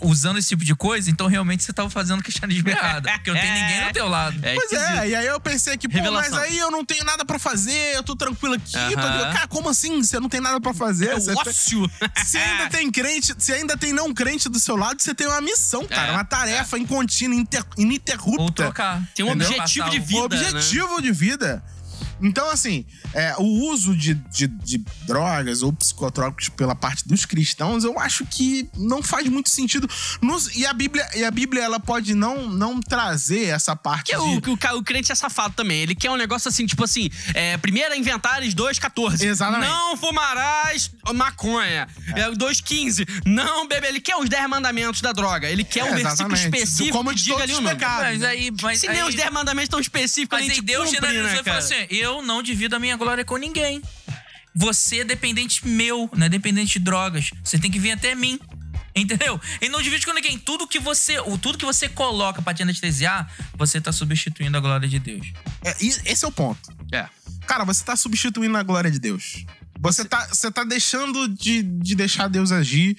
Usando esse tipo de coisa, então realmente você tava fazendo cristianismo errado. Porque não tem É. ninguém no teu lado. É Pois é, e aí eu pensei que, pô, Revelação. mas aí eu não tenho nada pra fazer, eu tô tranquilo aqui. tô- Aham. Cara, como assim? Você não tem nada pra fazer? É Você tem-. Se ainda tem crente, se ainda tem não crente do seu lado, você tem uma missão, cara. É, uma tarefa incontínua, inter- ininterrupta. Ou trocar. Tem um entendeu? objetivo Passar de vida. o objetivo de vida. Então, assim, é, o uso de, de- de drogas ou psicotrópicos pela parte dos cristãos, eu acho que não faz muito sentido. Nos- e, a Bíblia, e a Bíblia, ela pode não, não trazer essa parte Que é de... o, que o, o crente é safado também. Ele quer um negócio assim, tipo assim, é, primeira inventares 2,14. Exatamente. Não fumarás maconha. É. 2,15. Não beber. Ele quer os 10 mandamentos da droga. Ele quer um É, versículo exatamente. específico Como que de diga todos ali o os nome. pecados. Mas aí. Mas Se aí, nem os 10 mandamentos tão específicos, Mas a aí Deus cumpre, generalizou né, e falou assim: eu não divido a minha glória com ninguém. Você é dependente meu, não é dependente de drogas. Você tem que vir até mim. Entendeu? E não divide com ninguém. Tudo que você, o tudo que você coloca pra te anestesiar, você tá substituindo a glória de Deus. É, esse é o ponto. É. Cara, você tá substituindo a glória de Deus. Você tá, você tá deixando de, de deixar Deus agir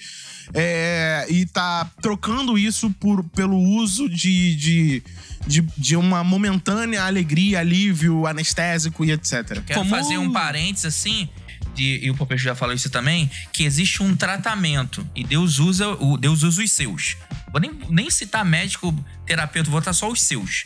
é, e tá trocando isso por, pelo uso de, de, de, de uma momentânea alegria, alívio, anestésico e etc. Quero Como- fazer um parênteses assim, de, e o Popejo já falou isso também, que existe um tratamento. E Deus usa, o, Deus usa os seus. Vou nem, nem citar médico, terapeuta, vou botar só os seus.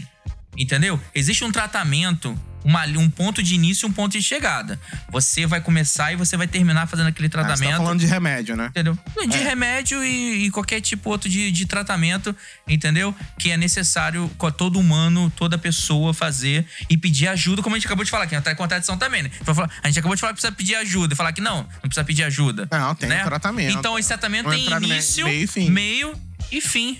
Entendeu? Existe um tratamento, uma, um ponto de início e um ponto de chegada. Você vai começar e você vai terminar fazendo aquele Ah, você tratamento. tá falando de remédio, né? Entendeu? De É. remédio e, e qualquer tipo outro de, de tratamento, entendeu? Que é necessário com todo humano, toda pessoa fazer e pedir ajuda, como a gente acabou de falar aqui, na contradição também, né? A gente acabou de falar que precisa pedir ajuda e falar que não, não precisa pedir ajuda. Não, tem né? tratamento. Então esse tratamento Não tem início, meio e fim. meio e fim.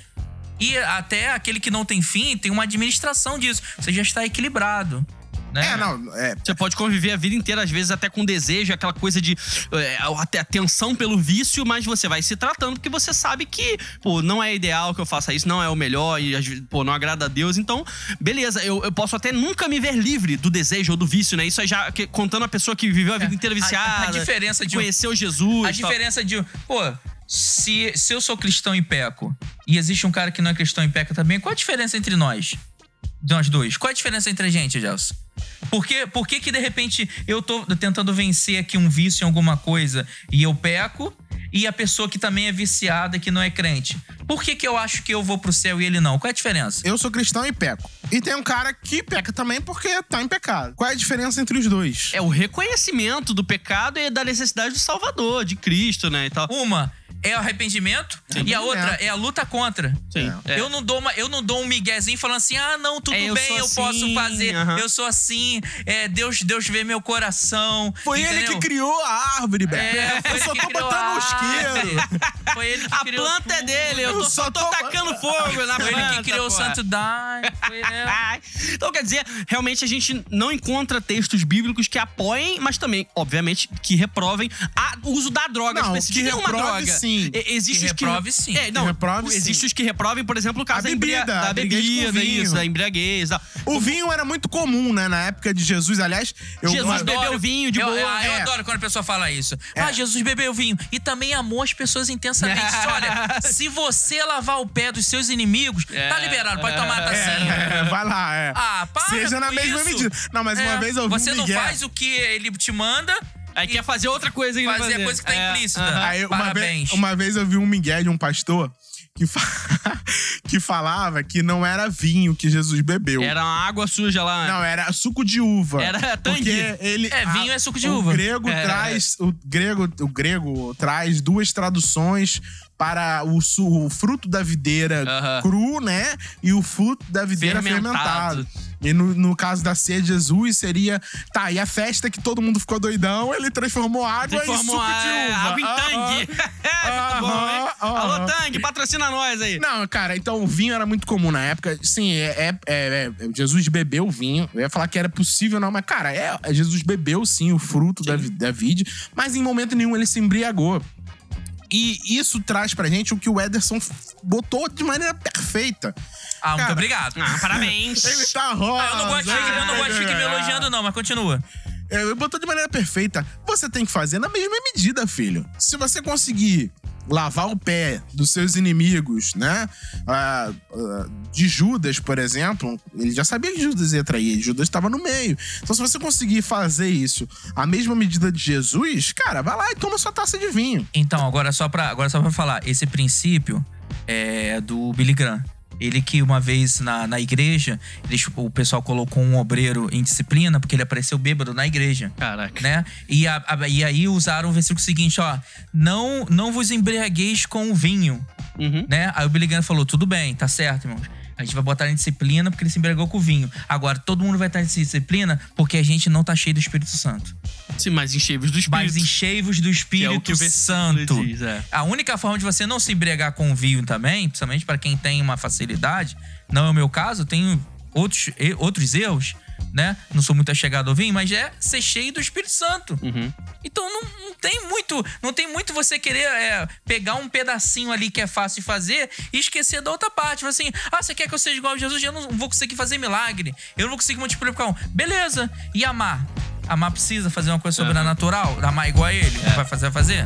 E até aquele que não tem fim tem uma administração disso. Você já está equilibrado. Né? É, não, é, Você pode conviver a vida inteira, às vezes até com desejo, aquela coisa de é, até atenção pelo vício, mas você vai se tratando porque você sabe que, pô, não é ideal que eu faça isso, não é o melhor e, pô, não agrada a Deus. Então, beleza, eu, eu posso até nunca me ver livre do desejo ou do vício, né? Isso é já que- contando a pessoa que viveu a vida inteira A- a viciada. diferença de Conheceu Jesus. A tal. diferença de. Pô, se, se eu sou cristão e peco, e existe um cara que não é cristão e peca também, qual a diferença entre nós? Nós dois? Qual é a diferença entre a gente, Gelson? Por que, por que que de repente eu tô tentando vencer aqui um vício em alguma coisa e eu peco e a pessoa que também é viciada que não é crente? Por que que eu acho que eu vou pro céu e ele não? Qual é a diferença? Eu sou cristão e peco. E tem um cara que peca também porque tá em pecado. Qual é a diferença entre os dois? É o reconhecimento do pecado e da necessidade do Salvador, de Cristo, né? E tal. Uma é o arrependimento e a outra é a luta contra. Sim. É. Eu não dou uma, eu não dou um miguezinho falando assim: "Ah, não, tudo É, eu bem, eu assim, posso fazer. aham. Eu sou assim. É, Deus, Deus vê meu coração." Foi ele entendeu? que criou a árvore, Beto. É, foi eu ele só que tô botando a um isqueiro. Foi ele que A criou planta é dele, eu, tô, Eu só só tô tô- tacando fogo na Foi ele planta, que criou o. Santo Daime. Foi ele. Ai. Então, quer dizer, realmente a gente não encontra textos bíblicos que apoiem, mas também, obviamente, que reprovem a- o uso da droga Não, específica. que Nenhuma reprove, droga. Sim. E- Existe Que os que reprove, sim. É, não, reprove, existe sim. os que reprovem, por exemplo, o caso A da, bebida, da a bebida com bebida, isso, da embriaguez. da- O vinho era muito comum, né? Na época de Jesus. Aliás, eu. Jesus bebeu vinho de eu, boa. Eu, eu É. adoro quando a pessoa fala isso. É. Ah, Jesus bebeu vinho. E também amou as pessoas intensamente. Olha, se você lavar o pé dos seus inimigos, tá É. liberado, pode tomar a tacinha. É, vai lá, é. Ah, para Seja na mesma isso. medida. Não, mas uma É, vez eu vi Você não faz o que ele te manda. Aí quer fazer outra coisa que vai Fazer a fazer. coisa que tá É, implícita. Aí, uma, Parabéns. vez, uma vez eu vi um Miguel de um pastor que, fa- que falava que não era vinho que Jesus bebeu. Era uma água suja lá. Não, era suco de uva. Era tangue. Porque ele. É, vinho é suco de o uva. Grego É. traz, o grego, o grego traz duas traduções para o, su- o fruto da videira cru, né? E o fruto da videira Fermentado. fermentado. E no, no caso da ceia de Jesus seria. Tá, e a festa que todo mundo ficou doidão, ele transformou água em Transformou suco de a- uva. água em tangue. Muito bom, hein? Aham, Alô, tangue, patrocina nós aí. Não, cara, então o vinho era muito comum na época. Sim, é, é- é- é- Jesus bebeu vinho. Eu ia falar que era possível, não, mas, cara, é, é- Jesus bebeu sim o fruto da, vi- da vide, mas em momento nenhum ele se embriagou. E isso traz pra gente o que o Ederson botou de maneira perfeita. Ah, muito Cara, obrigado. Ah, parabéns. Ele tá rosa. Ah, eu não gosto de ficar- eu não gosto de ficar me elogiando, não, mas continua. É, Ele botou de maneira perfeita. Você tem que fazer na mesma medida, filho. Se você conseguir lavar o pé dos seus inimigos, né? Ah, ah, de Judas, por exemplo, ele já sabia que Judas ia trair. Judas estava no meio. Então, se você conseguir fazer isso à mesma medida de Jesus, cara, vai lá e toma sua taça de vinho. Então, agora só pra, agora só pra falar, esse princípio é do Billy Graham. Ele que uma vez na, na igreja, eles- o pessoal colocou um obreiro em disciplina porque ele apareceu bêbado na igreja. Caraca. Né? E, a- a- e aí usaram o versículo seguinte, ó. Não, não vos embriagueis com o vinho, Uhum. né? Aí o Billy Graham falou, tudo bem, tá certo, irmãos. A gente vai botar em disciplina porque ele se embriagou com o vinho. Agora, todo mundo vai estar em disciplina porque a gente não tá cheio do Espírito Santo. Sim, mas encheios do Espírito. Mas enchei-vos do que é Espírito o que o Santo. diz, é. A única forma de você não se embriagar com o vinho também, principalmente para quem tem uma facilidade, não é o meu caso, tenho outros, outros erros, né? Não sou muito achegado ao vinho, mas é ser cheio do Espírito Santo. Uhum. Então não, não tem muito, não tem muito você querer é, pegar um pedacinho ali que é fácil de fazer e esquecer da outra parte. Assim, ah, você quer que eu seja igual a Jesus? Eu não vou conseguir fazer milagre. Eu não vou conseguir multiplicar um. Beleza. E amar? Amar precisa fazer uma coisa sobrenatural? Amar igual a ele? Vai fazer, vai fazer?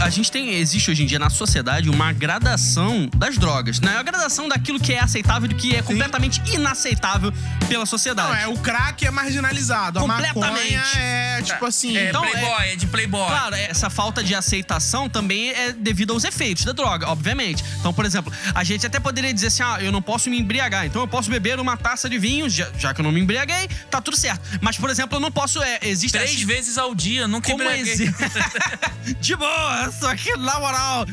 A gente tem, existe hoje em dia na sociedade uma gradação das drogas, né? A gradação daquilo que é aceitável e do que é completamente inaceitável pela sociedade. Não, é o crack é marginalizado. A Completamente. maconha é, tipo assim... É Então, playboy, é, de playboy. Claro, essa falta de aceitação também é devido aos efeitos da droga, obviamente. Então, por exemplo, a gente até poderia dizer assim: ah, eu não posso me embriagar, então eu posso beber uma taça de vinho, já, já que eu não me embriaguei, tá tudo certo. Mas, por exemplo, eu não posso. É, existe Três assim- vezes ao dia, nunca como embriaguei. de boa, só que na moral.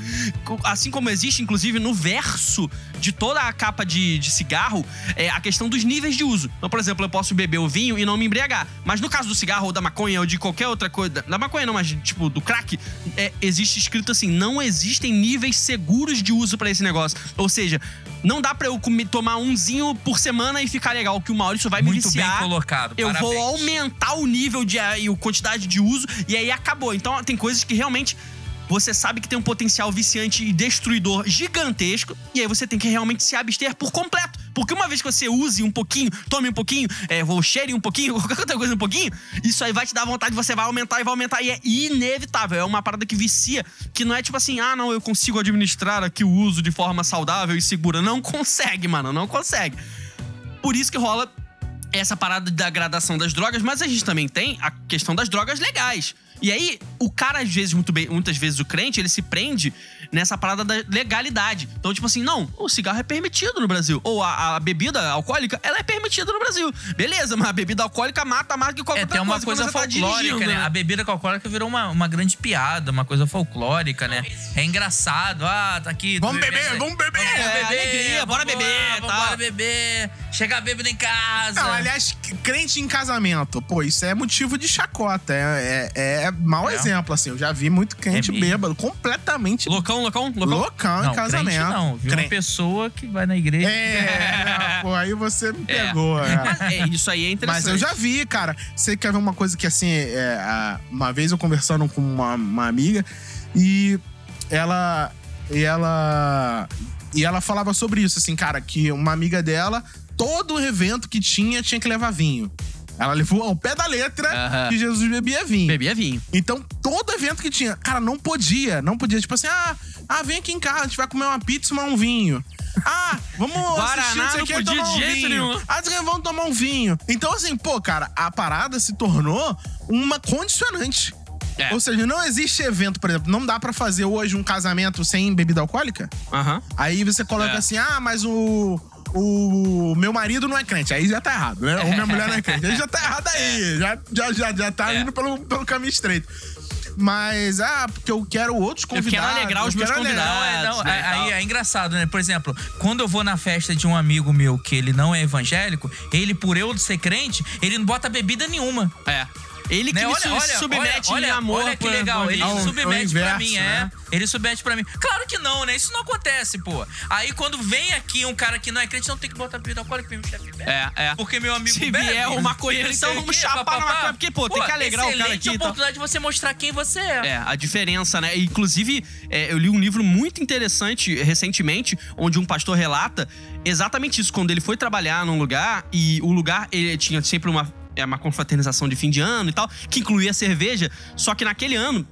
Assim como existe, inclusive, no verso de toda a capa de, de cigarro, é a questão dos níveis de uso. Então, por exemplo, eu posso beber o vinho e não me embriagar. Mas no caso do cigarro ou da maconha ou de qualquer outra coisa. Da maconha não, mas tipo do crack, é, existe escrito assim: não existem níveis seguros de uso pra esse negócio. Ou seja, não dá pra eu tomar umzinho por semana e ficar legal, que hora isso vai me Muito bem viciar. colocado. Eu vou aumentar o nível de e a quantidade de uso e aí acabou. Então tem coisas que realmente você sabe que tem um potencial viciante e destruidor gigantesco e aí você tem que realmente se abster por completo, Porque uma vez que você use um pouquinho, tome um pouquinho, é, ou cheire um pouquinho, qualquer outra coisa um pouquinho, isso aí vai te dar vontade, você vai aumentar e vai aumentar. E é inevitável. É uma parada que vicia, que não é tipo assim, ah, não, eu consigo administrar aqui o uso de forma saudável e segura. Não consegue, mano, não consegue. Por isso que rola essa parada da gradação das drogas, mas a gente também tem a questão das drogas legais. E aí, o cara, às vezes, muito bem, muitas vezes o crente, ele se prende nessa parada da legalidade. Então, tipo assim, não, o cigarro é permitido no Brasil. Ou a, a bebida alcoólica, ela é permitida no Brasil. Beleza, mas a bebida alcoólica mata mais que qualquer É, outra tem uma coisa, coisa tá folclórica, dirigindo, né? A bebida alcoólica virou uma, uma grande piada, uma coisa folclórica, né? É engraçado. Ah, tá aqui. Vamos beber, bebendo- vamos beber! É, alegria, bora vamos beber, lá, tal. Bora beber. Chegar bêbado em casa. Não, aliás, crente em casamento, pô, isso é motivo de chacota. É, é, é mau É. exemplo, assim. Eu já vi muito crente É bêbado, completamente Loucão, loucão, loucão. loucão não, em casamento. não. Viu uma Crente. pessoa que vai na igreja. É, pô, aí você me É. pegou. é. Mas, é, isso aí é interessante. Mas eu já vi, cara. Você quer ver uma coisa que, assim, é, uma vez eu conversando com uma, uma amiga e ela. E ela. E ela falava sobre isso, assim, cara, que uma amiga dela, todo evento que tinha, tinha que levar vinho. Ela levou ao pé da letra Aham. que Jesus bebia vinho. Bebia vinho. Então, todo evento que tinha, cara, não podia, não podia. Tipo assim, ah, ah vem aqui em casa, a gente vai comer uma pizza e tomar um vinho. Ah, vamos Guaraná assistir não sei não podia tomar de um jeito vinho. nenhum. Ah, vamos tomar um vinho. Então, assim, pô, cara, a parada se tornou uma condicionante. É. Ou seja, não existe evento, por exemplo, não dá pra fazer hoje um casamento sem bebida alcoólica? Aham. Aí você coloca É. assim, ah, mas o. O meu marido não é crente. Aí já tá errado, né? Ou minha mulher não é crente. Aí já tá errado aí. Já, já, já, já tá É. indo pelo, pelo caminho estreito. Mas, ah, porque eu quero outros quero convidados. alegrar os eu meus quero alegrar- Não, é, não, né, é- aí é engraçado, né? Por exemplo, quando eu vou na festa de um amigo meu que ele não é evangélico, ele, por eu ser crente, ele não bota bebida nenhuma. É. Ele que Né? me Olha, olha, submete olha, em olha, amor. olha que por- legal. Ele Ao- ao submete pra inverso, mim, né? é. Ele submete pra mim. Claro que não, né? Isso não acontece, pô. Aí quando vem aqui um cara que não é crente, não tem que botar bebida alcoólica, vem o chefe bebe. É, é. Porque meu amigo Se bebe. vier o maconheiro, então vamos chapar na papapá. maconha, porque, pô, tem que alegrar o cara aqui, então. oportunidade de você mostrar quem você é. É, a diferença, né? Inclusive, é, eu li um livro muito interessante recentemente, onde um pastor relata exatamente isso. Quando ele foi trabalhar num lugar e o lugar ele tinha sempre uma, é, uma confraternização de fim de ano e tal, que incluía cerveja, só que naquele ano.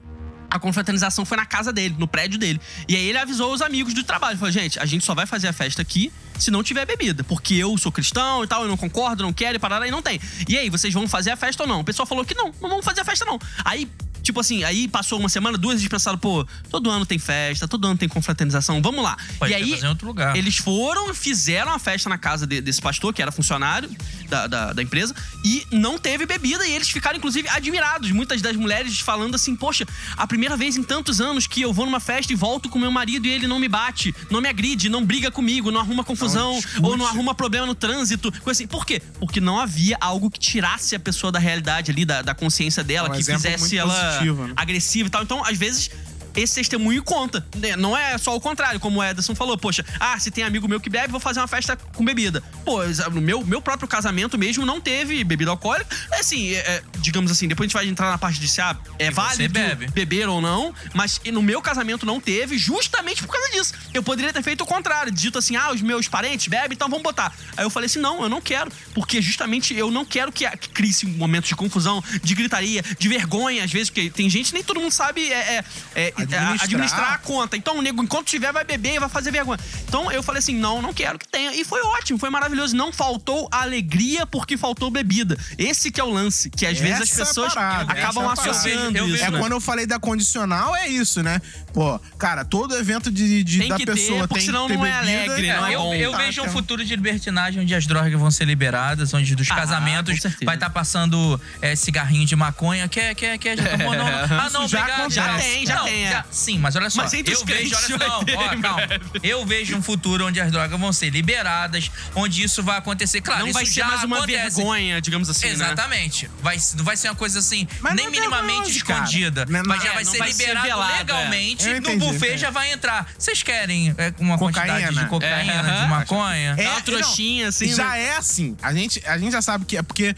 A confraternização foi na casa dele, no prédio dele. E aí ele avisou os amigos do trabalho. Falou, gente, a gente só vai fazer a festa aqui se não tiver bebida. Porque eu sou cristão e tal, eu não concordo, não quero e parada, e não tem. E aí, vocês vão fazer a festa ou não? O pessoal falou que não, não vamos fazer a festa não. Aí Tipo assim, aí passou uma semana, duas, eles pensaram, pô, todo ano tem festa, todo ano tem confraternização, vamos lá. Pode e aí, fazer em outro lugar. eles foram fizeram a festa na casa de- desse pastor, que era funcionário da, da, da empresa, e não teve bebida, e eles ficaram, inclusive, admirados. Muitas das mulheres falando assim, poxa, a primeira vez em tantos anos que eu vou numa festa e volto com meu marido e ele não me bate, não me agride, não briga comigo, não arruma confusão, discute. ou não arruma problema no trânsito, coisa assim. Por quê? Porque não havia algo que tirasse a pessoa da realidade ali, da, da consciência dela, Um que fizesse ela positivo, né? agressiva e tal. Então, às vezes, esse testemunho conta. né? Não é só o contrário, como o Ederson falou. Poxa, ah, se tem amigo meu que bebe, vou fazer uma festa com bebida. Pô, no meu, meu próprio casamento mesmo não teve bebida alcoólica. É assim, é, é, digamos assim, depois a gente vai entrar na parte de se ah, é E válido bebe. beber ou não, mas no meu casamento não teve, justamente por causa disso. Eu poderia ter feito o contrário, dito assim, ah, os meus parentes bebem, então vamos botar. Aí eu falei assim, não, eu não quero, porque justamente eu não quero que, que crie-se momentos de confusão, de gritaria, de vergonha, às vezes, porque tem gente, nem todo mundo sabe é, é, é, Administrar. administrar a conta. Então o nego, enquanto tiver, vai beber e vai fazer vergonha. Então eu falei assim, não, não quero que tenha. E foi ótimo, foi maravilhoso. Não faltou alegria porque faltou bebida. Esse que é o lance, que às vezes as Essa é pessoas parada, acabam essa é a parada. associando Eu vejo- eu isso, É né? quando eu falei da condicional, é isso, né? Pô, cara, todo evento de, de- Tem da que ter, pessoa porque tem senão que ter não é bebida. alegre, não é eu, bom. eu Tá, vejo um então. futuro de libertinagem onde as drogas vão ser liberadas, onde dos Ah, casamentos vai estar passando é, cigarrinho de maconha. Quer, quer, quer? Já tomou? Não. Ah, não, já obrigado. Já tem, já Não, tem, é. Sim, mas olha só. Mas entre os eu vejo, olha vai só, ó, calma. Eu vejo um futuro onde as drogas vão ser liberadas, onde isso vai acontecer. Claro, Não isso vai ser já mais uma acontece. vergonha, digamos assim, né? Exatamente. Vai, não vai ser uma coisa assim, Mas nem é minimamente cara. escondida. Não é mas já vai É, ser vai ser liberado velado, é. legalmente. Eu No buffet entendi. já vai entrar. Vocês querem é, uma quantidade Cocaína. de cocaína, É, de maconha? Dá uma trouxinha, assim, Já né? é assim. A gente, a gente já sabe que é porque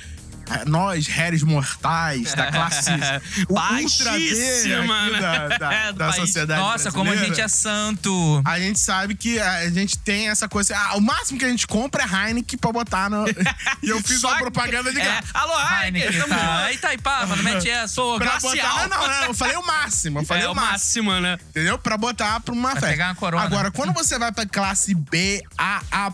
nós, réis mortais da classe ultra aqui né? da, da, É, da sociedade Nossa, como a gente é santo. A gente sabe que a gente tem essa coisa. Ah, o máximo que a gente compra é Heineken pra botar no. e eu fiz Só uma propaganda de É, graça. alô, Heineken, Heineken, tamo tá. junto. Itaipava, não mete essa. Pra glacial. botar. Não, não, eu falei o máximo. Eu falei É o o máximo. máximo, né? Entendeu? Pra botar pra uma Pra festa. pegar uma corona. Agora, quando você vai pra classe B, AA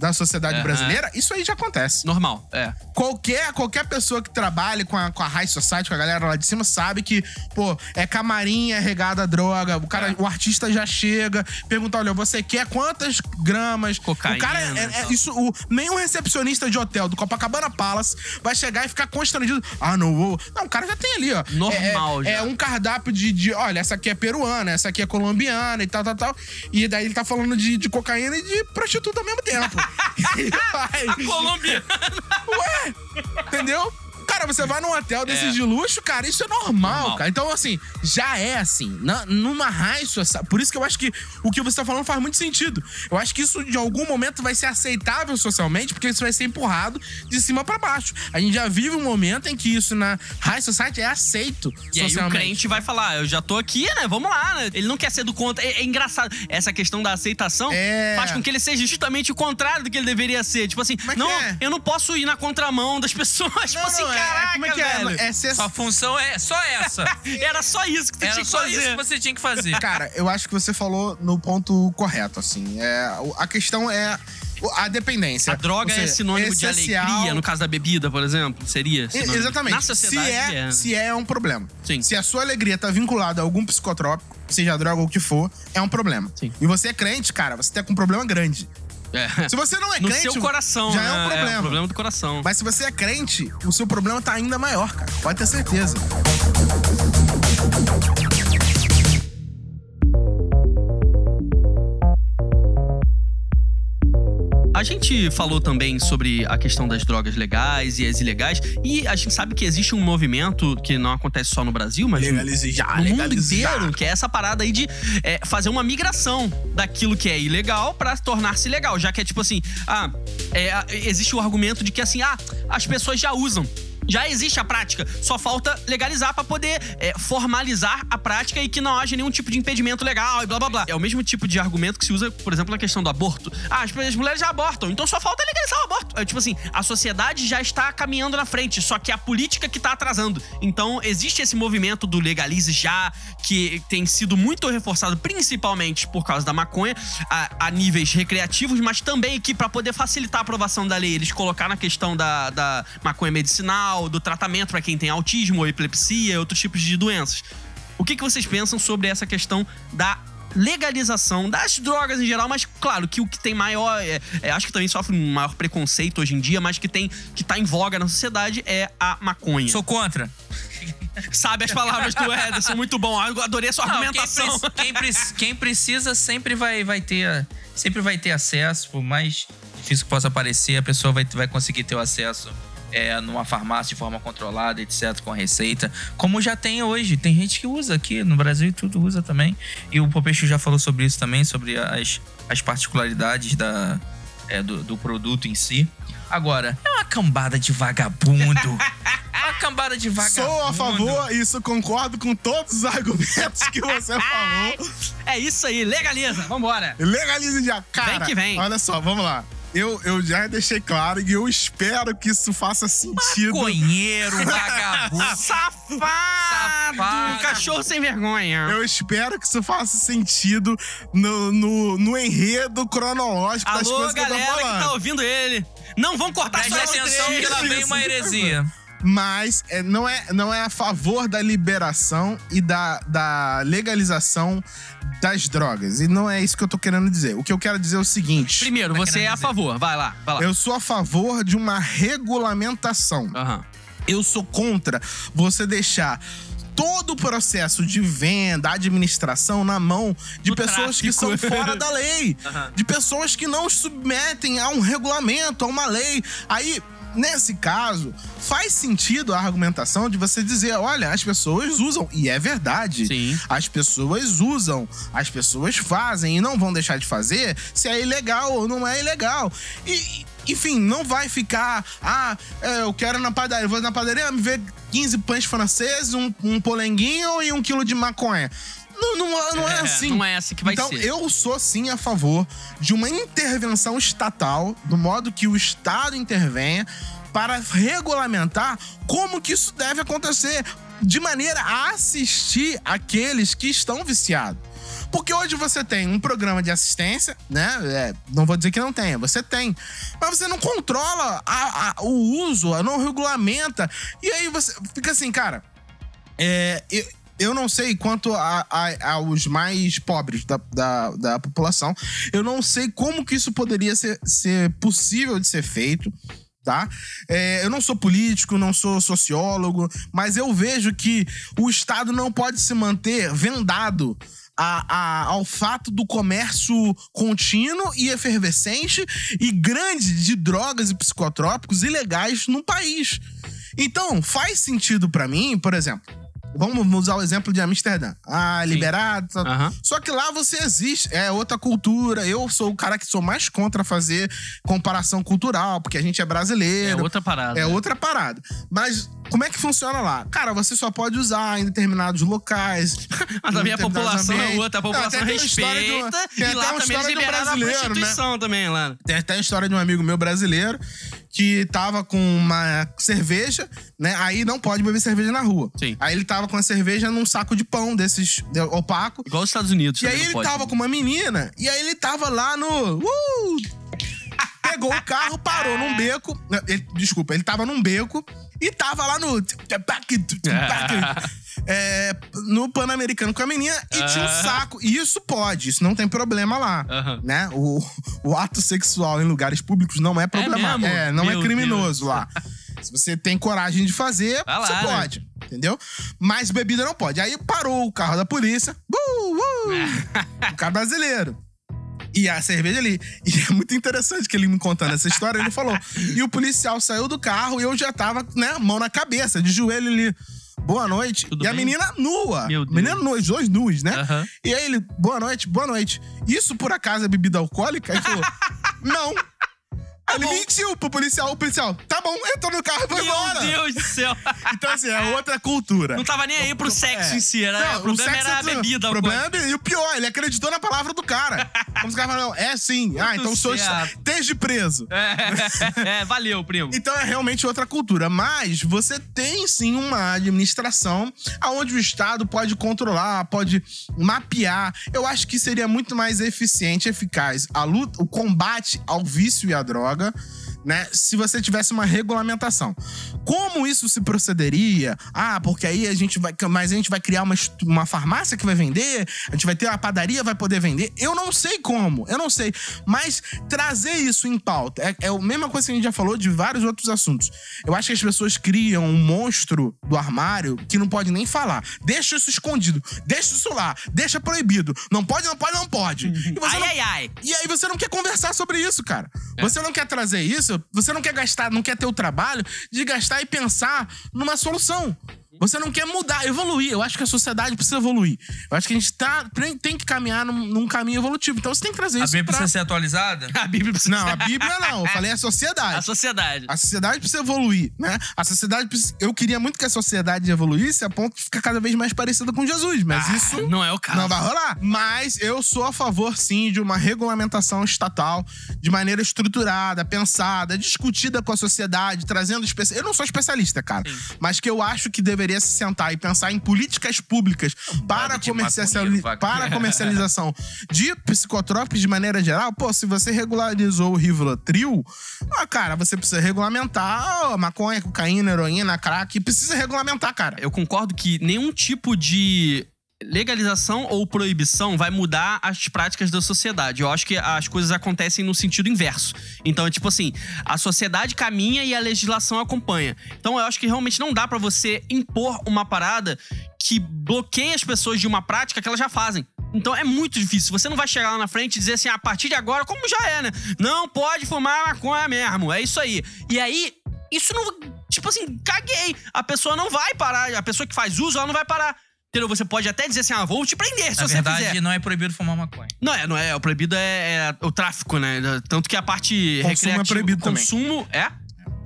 da sociedade brasileira, isso aí já acontece. Normal, é. Qualquer, qualquer pessoa que trabalhe com a, com a High Society, com a galera lá de cima, sabe que, pô, é camarim, é regada a droga. O, cara, o artista já chega, pergunta: olha, você quer quantas gramas? Cocaína O cara, é, é- tal. isso, o, nenhum recepcionista de hotel do Copacabana Palace vai chegar e ficar constrangido. Ah, não vou. Não, o cara já tem ali, ó. Normal é, é, já. é um cardápio de, de, olha, essa aqui é peruana, essa aqui é colombiana e tal, tal, tal. E daí ele tá falando de, de cocaína e de prostituta ao mesmo tempo. Colômbia. Ué, entendeu? Cara, você vai num hotel desses É. de luxo, cara, isso é normal, Normal. cara. Então, assim, já é assim. Na, numa society. Por isso que eu acho que o que você tá falando faz muito sentido. Eu acho que isso, de algum momento, vai ser aceitável socialmente, porque isso vai ser empurrado de cima pra baixo. A gente já vive um momento em que isso na high society é aceito E aí o socialmente. crente vai falar, eu já tô aqui, né? Vamos lá, né? Ele não quer ser do contra. É, é engraçado. Essa questão da aceitação É. faz com que ele seja justamente o contrário do que ele deveria ser. Tipo assim, Como é não, é? eu não posso ir na contramão das pessoas. tipo Não, assim, não, é- caraca, como é que é? velho. É ser Sua função é só essa. Era só isso que você Era tinha que só fazer. isso que você tinha que fazer. Cara, eu acho que você falou no ponto correto, assim. É, a questão é a dependência. A droga seja, é sinônimo de essencial- alegria, no caso da bebida, por exemplo. Seria? Sinônimo. Exatamente. Na sociedade se é, é. se é, é um problema. Sim. Se a sua alegria tá vinculada a algum psicotrópico, seja droga ou o que for, é um problema. Sim. E você é crente, cara, você tá com um problema grande. É. Se você não é No crente, seu coração, já né? é um problema. É o problema do coração. Mas se você é crente, o seu problema tá ainda maior, cara. Pode ter certeza. A gente falou também sobre a questão das drogas legais e as ilegais, e a gente sabe que existe um movimento que não acontece só no Brasil, mas Legalize já, no mundo já. inteiro, que é essa parada aí de é, fazer uma migração daquilo que é ilegal pra tornar-se legal, já que é tipo assim, ah, é, existe o argumento de que assim, ah, as pessoas já usam. Já existe a prática, só falta legalizar pra poder é, formalizar a prática e que não haja nenhum tipo de impedimento legal e blá blá blá. É o mesmo tipo de argumento que se usa, por exemplo, na questão do aborto. Ah, as, as mulheres já abortam, então só falta legalizar o aborto. É tipo assim, a sociedade já está caminhando na frente, só que a política que tá atrasando. Então existe esse movimento do legalize já, que tem sido muito reforçado, principalmente por causa da maconha, a, a níveis recreativos, mas também que pra poder facilitar a aprovação da lei, eles colocaram a questão da, da maconha medicinal, do tratamento pra quem tem autismo ou epilepsia, outros tipos de doenças. O que, que vocês pensam sobre essa questão da legalização das drogas em geral, mas claro que o que tem maior, é, é, acho que também sofre um maior preconceito hoje em dia, mas que tem que tá em voga na sociedade é a maconha. Sou contra. Sabe as palavras do Ederson, muito bom. Eu adorei a sua Não, quem, argumentação. preci- quem preci- quem precisa sempre vai, vai ter sempre vai ter acesso, por mais difícil que possa parecer, a pessoa vai, vai conseguir ter o acesso é, numa farmácia de forma controlada, etc, com a receita, como já tem hoje. Tem gente que usa aqui no Brasil e tudo usa também. E o Popecho já falou sobre isso também, sobre as, as particularidades da, é, do, do produto em si. Agora, é uma cambada de vagabundo. É uma cambada de vagabundo. Sou a favor, isso concordo com todos os argumentos que você falou. É isso aí, legaliza, vambora. Legalize já, cara. Vem que vem. Olha só, vamos lá. Eu, eu já deixei claro e eu espero que isso faça sentido. Maconheiro, vagabundo. Safado! Safado. Cachorro sem vergonha. Eu espero que isso faça sentido no, no, no enredo cronológico das Alô, coisas que eu tô galera que falando. tá ouvindo ele. Não vão cortar Preste só atenção que lá vem uma heresia. Mas é, não, é, não é a favor da liberação e da, da legalização das drogas. E não é isso que eu tô querendo dizer. O que eu quero dizer é o seguinte: Primeiro, Tá você é a dizer. favor. Vai lá, vai lá. eu sou a favor de uma regulamentação. Aham. Eu sou contra você deixar todo o processo de venda, administração na mão de Do pessoas que são tráfico. fora da lei, Aham. de pessoas que não submetem a um regulamento, a uma lei. Aí nesse caso, faz sentido a argumentação de você dizer: olha, as pessoas usam, e é verdade. Sim. As pessoas usam, as pessoas fazem e não vão deixar de fazer se é ilegal ou não é ilegal. E. Enfim, não vai ficar. Ah, é, eu quero na padaria. Vou na padaria me ver 15 pães franceses, um, um polenguinho e um quilo de maconha. Não, não, não é, É, assim. não é assim que vai então, ser. eu sou sim a favor de uma intervenção estatal, do modo que o Estado intervenha para regulamentar como que isso deve acontecer, de maneira a assistir aqueles que estão viciados. Porque hoje você tem um programa de assistência, né? É, não vou dizer que não tenha, você tem. Mas você não controla a- a- o uso, não regulamenta. E aí você fica assim, cara. É, eu, eu não sei quanto a- a- aos mais pobres da, da, da população. Eu não sei como que isso poderia ser, ser possível de ser feito. Tá? É, eu não sou político, não sou sociólogo, mas eu vejo que o Estado não pode se manter vendado a- a- ao fato do comércio contínuo e efervescente e grande de drogas e psicotrópicos ilegais no país. Então, faz sentido pra mim, por exemplo, vamos usar o exemplo de Amsterdã. Ah, liberado. tá- Aham. Só que lá você existe, é outra cultura. Eu sou o cara que sou mais contra fazer comparação cultural, porque a gente é É brasileiro. outra parada. É outra parada. Mas como é que funciona lá? Cara, você só pode usar em determinados locais. Mas a minha população é ambientes. outra, a Não, população de um- respeita. tem e até lá uma também eles história de um liberaram a brasileiro, né? prostituição também, lá. Tem até a história de um amigo meu brasileiro que tava com uma cerveja, né? Aí não pode beber cerveja na rua. Sim. Aí ele tava com a cerveja num saco de pão desses de- opaco. Igual os Estados Unidos. E aí ele pode. tava com uma menina, e aí ele tava lá no. Uh! Pegou o carro, parou num beco. não, ele- desculpa, ele tava num beco e tava lá no. é, no Pan-Americano com a menina e tinha um Ah. saco. E isso pode, isso não tem problema lá. Né? O, o ato sexual em lugares públicos não é problema. mesmo? É, não Meu é criminoso lá. Se você tem coragem de fazer, lá, você né? pode. Entendeu? Mas bebida não pode. Aí parou o carro da polícia. Uh, uh, o carro brasileiro. E a cerveja ali. E é muito interessante que ele me contando essa história, ele falou. E o policial saiu do carro e eu já tava, né, mão na cabeça, de joelho ali. Boa noite. Tudo e a bem? menina nua. Meu Deus. Menina nua, os dois nus, né? Aham. E aí ele, boa noite, boa noite. Isso por acaso é bebida alcoólica? Ele falou, não. Aí ele bom. mentiu pro policial. O policial, tá bom, entrou no carro e foi Meu embora. Deus do céu. Então, assim, é outra cultura. Não tava nem aí pro sexo É. em si, né? Não, o problema sexo era a é tudo- bebida. O problema é E o pior, ele acreditou na palavra do cara. Como os caras falam, é sim. Ah, então sou esteja preso. É, valeu, primo. Então é realmente outra cultura. Mas você tem sim uma administração onde o Estado pode controlar, pode mapear. Eu acho que seria muito mais eficiente, eficaz a luta, o combate ao vício e à droga droga né, se você tivesse uma regulamentação. Como isso se procederia? Ah, porque aí a gente vai. Mas a gente vai criar uma, uma farmácia que vai vender, a gente vai ter uma padaria, vai poder vender. Eu não sei como, eu não sei. Mas trazer isso em pauta é, é a mesma coisa que a gente já falou de vários outros assuntos. Eu acho que as pessoas criam um monstro do armário que não pode nem falar. Deixa isso escondido, deixa isso lá, deixa proibido. Não pode, não pode, não pode. E você Ai, não- ai, ai. e aí você não quer conversar sobre isso, cara. É. Você não quer trazer isso, você não quer gastar, não quer ter o trabalho de gastar e pensar numa solução. Você não quer mudar, evoluir. Eu acho que a sociedade precisa evoluir. Eu acho que a gente tá, tem, que caminhar num, num caminho evolutivo. Então você tem que trazer A isso Bíblia pra... precisa ser atualizada? A Bíblia precisa Não, a Bíblia não. Eu falei a sociedade. A sociedade. A sociedade precisa evoluir, né? A sociedade precisa... Eu queria muito que a sociedade evoluísse a ponto de ficar cada vez mais parecida com Jesus, mas Ah, isso não é o caso. não vai rolar. Mas eu sou a favor, sim, de uma regulamentação estatal de maneira estruturada, pensada, discutida com a sociedade, trazendo especi... Eu não sou especialista, cara, mas que eu acho que deveria se sentar e pensar em políticas públicas para, de comercializa- para a comercialização de psicotrópicos de maneira geral. Pô, se você regularizou o Rivotril, ah, cara, você precisa regulamentar a maconha, cocaína, heroína, crack. Precisa regulamentar, cara. Eu concordo que nenhum tipo de legalização ou proibição vai mudar as práticas da sociedade. Eu acho que as coisas acontecem no sentido inverso. Então, é tipo assim, a sociedade caminha e a legislação acompanha. Então, eu acho que realmente não dá pra você impor uma parada que bloqueie as pessoas de uma prática que elas já fazem. Então é muito difícil. Você não vai chegar lá na frente e dizer assim, a partir de agora, como já é, né? Não pode fumar maconha mesmo. É isso aí. E aí, Isso não. Tipo assim, caguei. A pessoa não vai parar. A pessoa que faz uso, ela não vai parar. Entendeu? Você pode até dizer assim, ah, vou te prender se Na você verdade, fizer. não é proibido fumar maconha. Não é, não é. O proibido é, é o tráfico, né? Tanto que a parte Consumo é recreativa. proibido também. consumo é.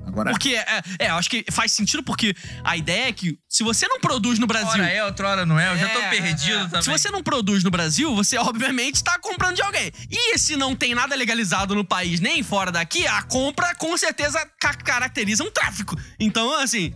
Agora, Porque, é, é, eu acho que faz sentido porque a ideia é que se você não produz no Brasil. Ora é, outra hora não é. Eu já tô É, perdido é, é. também. Se você não produz no Brasil, você obviamente tá comprando de alguém. E se não tem nada legalizado no país nem fora daqui, a compra com certeza ca- caracteriza um tráfico. Então, assim.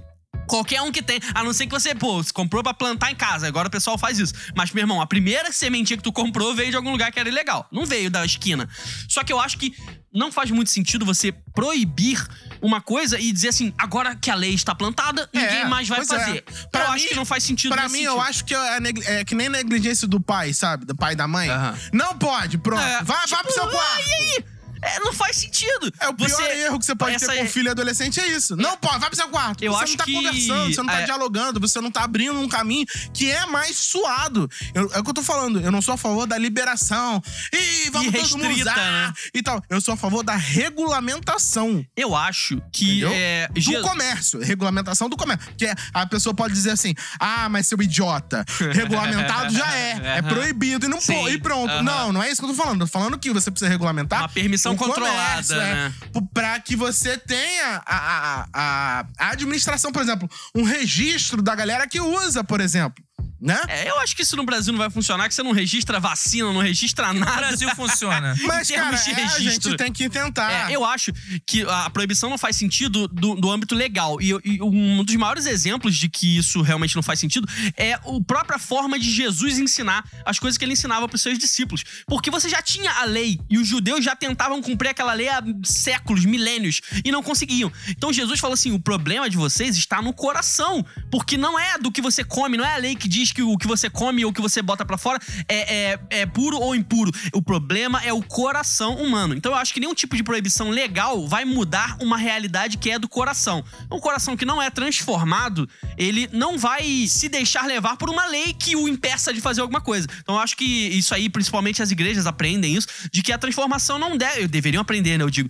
Qualquer um que tem, a não ser que você, pô, você comprou pra plantar em casa, agora o pessoal faz isso. Mas, meu irmão, a primeira sementinha que tu comprou veio de algum lugar que era ilegal. Não veio da esquina. Só que eu acho que não faz muito sentido você proibir uma coisa e dizer assim, agora que a lei está plantada, ninguém É, mais vai é. fazer. Pra eu mim- acho que não faz sentido Pra mim, eu sentido. acho que é, é que nem negligência do pai, sabe? Do pai e da mãe. Não pode, pronto. É, vai, vai pro seu tipo, quarto. e aí? É, não faz sentido. É o pior Você- erro que você pode ter com é- filho adolescente, é isso. Não pode, vai pro seu quarto. Eu você acho não tá que- conversando, você não tá é- dialogando, você não tá abrindo um caminho que é mais suado. Eu- é o que eu tô falando. Eu não sou a favor da liberação. Ih, vamos E todo mundo restrita, usar né? e tal. Eu sou a favor da regulamentação. Eu acho que Entendeu? é. Do Je- comércio, regulamentação do comércio. Porque a pessoa pode dizer assim: ah, mas seu idiota, regulamentado já é. É proibido e não pô, e pronto. Não, não é isso que eu tô falando. Eu tô falando que você precisa regulamentar. Uma permissão o controlada, comércio, é, né? p- Pra que você tenha a, a, a, a administração, por exemplo, um registro da galera que usa, por exemplo. Né? É, eu acho que isso no Brasil não vai funcionar, que você não registra vacina, não registra No nada. Brasil funciona. Mas, cara, é, a gente tem que tentar. É, eu acho que a proibição não faz sentido do, do âmbito legal. E, e um dos maiores exemplos de que isso realmente não faz sentido é a própria forma de Jesus ensinar as coisas que ele ensinava para os seus discípulos. Porque você já tinha a lei e os judeus já tentavam cumprir aquela lei há séculos, milênios, e não conseguiam. Então Jesus falou assim: o problema de vocês está no coração. Porque não é do que você come, não é a lei que diz que o que você come ou o que você bota pra fora é, é, é puro ou impuro. O problema é o coração humano. Então eu acho que nenhum tipo de proibição legal vai mudar uma realidade que é do coração. Um coração que não é transformado, ele não vai se deixar levar por uma lei que o impeça de fazer alguma coisa. Então eu acho que isso aí, principalmente as igrejas aprendem isso, de que a transformação não deve. Deveriam aprender, né? Eu digo.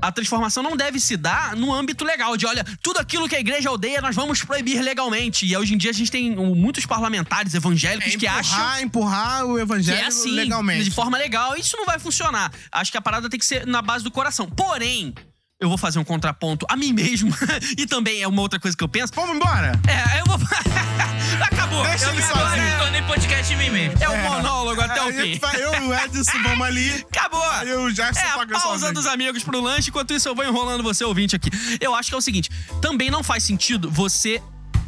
A transformação não deve se dar no âmbito legal, de olha, tudo aquilo que a igreja odeia, nós vamos proibir legalmente. E hoje em dia a gente tem muitos parlamentares evangélicos É que acham empurrar, empurrar o evangelho é assim, legalmente. de forma legal. Isso não vai funcionar. Acho que a parada tem que ser na base do coração. Porém, eu vou fazer um contraponto a mim mesmo. e também é uma outra coisa que eu penso. Vamos embora? É, eu vou. Acabou. Deixa eu agora sozinho. é- Tornei podcast em mim mesmo. É o monólogo até o fim. vai Eu e o Edson vamos ali. Acabou! Aí o Jefferson É, a toca pausa sozinho. dos amigos pro lanche, enquanto isso eu vou enrolando você, ouvinte, aqui. Eu acho que é o seguinte: também não faz sentido você.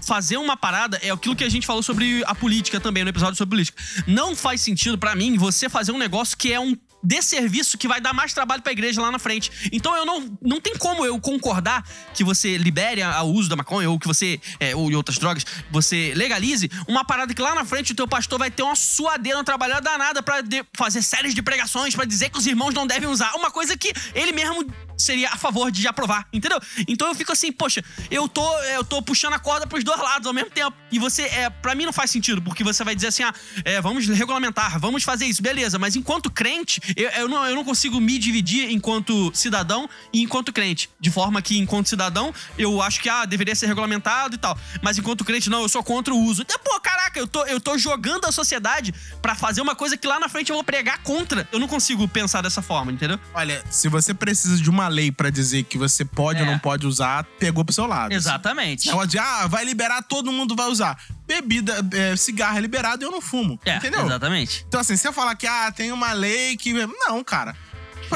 Fazer uma parada é aquilo que a gente falou sobre a política também, no episódio sobre política. Não faz sentido pra mim você fazer um negócio que é um desserviço que vai dar mais trabalho pra igreja lá na frente. Então eu não, não tem como eu concordar que você libere a- o uso da maconha ou que você, é, ou de outras drogas, você legalize uma parada que lá na frente o teu pastor vai ter uma suadeira, uma trabalhada danada de- fazer séries de pregações, pra dizer que os irmãos não devem usar. Uma coisa que ele mesmo seria a favor de aprovar, entendeu? Então eu fico assim, poxa, eu tô, eu tô puxando a corda pros dois lados ao mesmo tempo. E você, é, para mim não faz sentido, porque você vai dizer assim, ah, é, vamos regulamentar, vamos fazer isso, beleza. Mas enquanto crente, eu, eu não, eu não consigo me dividir enquanto cidadão e enquanto crente. De forma que, enquanto cidadão, eu acho que, ah, deveria ser regulamentado e tal. Mas enquanto crente, não, eu sou contra o uso. Então, pô, caraca, eu tô, eu tô jogando a sociedade pra fazer uma coisa que lá na frente eu vou pregar contra. Eu não consigo pensar dessa forma, entendeu? Olha, se você precisa de uma lei pra dizer que você pode É. ou não pode usar, pegou pro seu lado. Exatamente. Negócio de, ah, vai liberar, todo mundo vai usar. Bebida, é, cigarro é liberado e eu não fumo. É, entendeu? exatamente. Então, assim, se eu falar que, ah, tem uma lei que. Não, cara.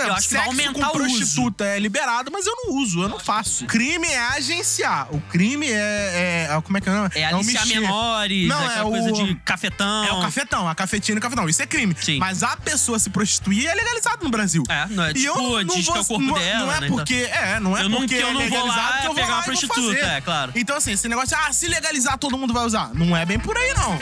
Exemplo, acho que vai aumentar com o uso. prostituta é liberado, mas eu não uso, eu não faço. Crime é agenciar. O crime é. é- como é que é nome? É aliciar menores, Não, aquela é coisa o- de cafetão. É o cafetão, a cafetina e o cafetão. Isso é crime. Sim. Mas a pessoa se prostituir é legalizado no Brasil. É, não é E tipo, eu não diz vou, é o corpo não, dela, não é né? porque, é, não é Eu não- porque que eu é não vou lá legalizado que eu vou pegar lá uma prostituta, é, claro. Então assim, esse negócio, ah, se legalizar todo mundo vai usar. Não é bem por aí não.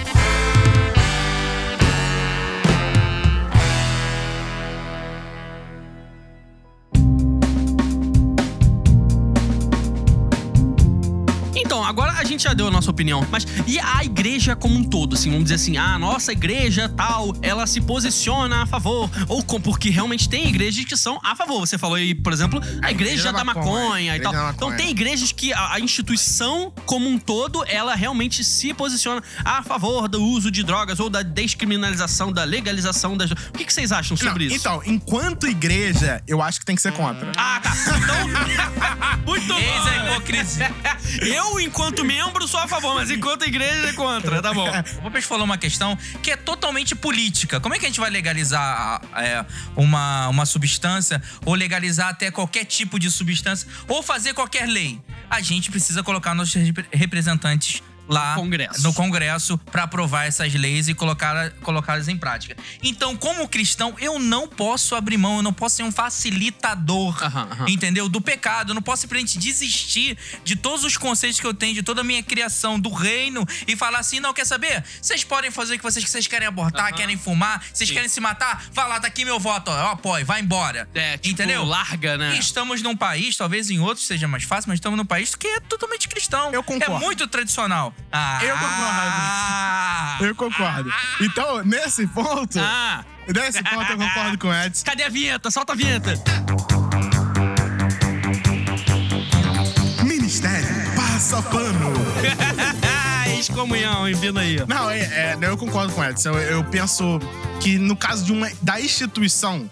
Então, agora a gente já deu a nossa opinião. Mas e a igreja como um todo, assim, vamos dizer assim, ah, a nossa igreja tal, ela se posiciona a favor. Ou com, porque realmente tem igrejas que são a favor. Você falou aí, por exemplo, a igreja, igreja da maconha, maconha, e tal. da Então maconha. tem igrejas que a, a instituição como um todo, ela realmente se posiciona a favor do uso de drogas ou da descriminalização, da legalização das. O que, que vocês acham Não, sobre isso? Então, enquanto igreja, eu acho que tem que ser contra. Ah, tá. Então. Muito Eis a hipocrisia. Eu, enquanto membro, sou a favor, mas enquanto igreja é contra, tá bom. O Popes falou uma questão que é totalmente política. Como é que a gente vai legalizar é, uma, uma substância ou legalizar até qualquer tipo de substância ou fazer qualquer lei? A gente precisa colocar nossos repre- representantes lá Congresso. no Congresso para aprovar essas leis e colocar- colocá-las em prática. Então, como cristão, eu não posso abrir mão, eu não posso ser um facilitador, entendeu? Do pecado. Eu não posso simplesmente desistir de todos os conceitos que eu tenho, de toda a minha criação, do reino e falar assim: não, quer saber? Vocês podem fazer o que vocês, vocês querem abortar, querem fumar, vocês Sim. querem se matar? Vai lá, tá aqui meu voto, ó, eu apoio, vai embora. É, tipo, Entendeu? larga, né? E estamos num país, talvez em outros seja mais fácil, mas estamos num país que é totalmente cristão. Eu concordo. É muito tradicional. Ah, Eu concordo. Eu concordo. Então, nesse ponto, Ah, nesse ponto eu concordo com o Edson. cadê a vinheta? Solta a vinheta. Ministério Passa Pano. Excomunhão? Vindo aí. Não, é, é, eu concordo com o Edson. Eu, eu penso que no caso de uma, da instituição,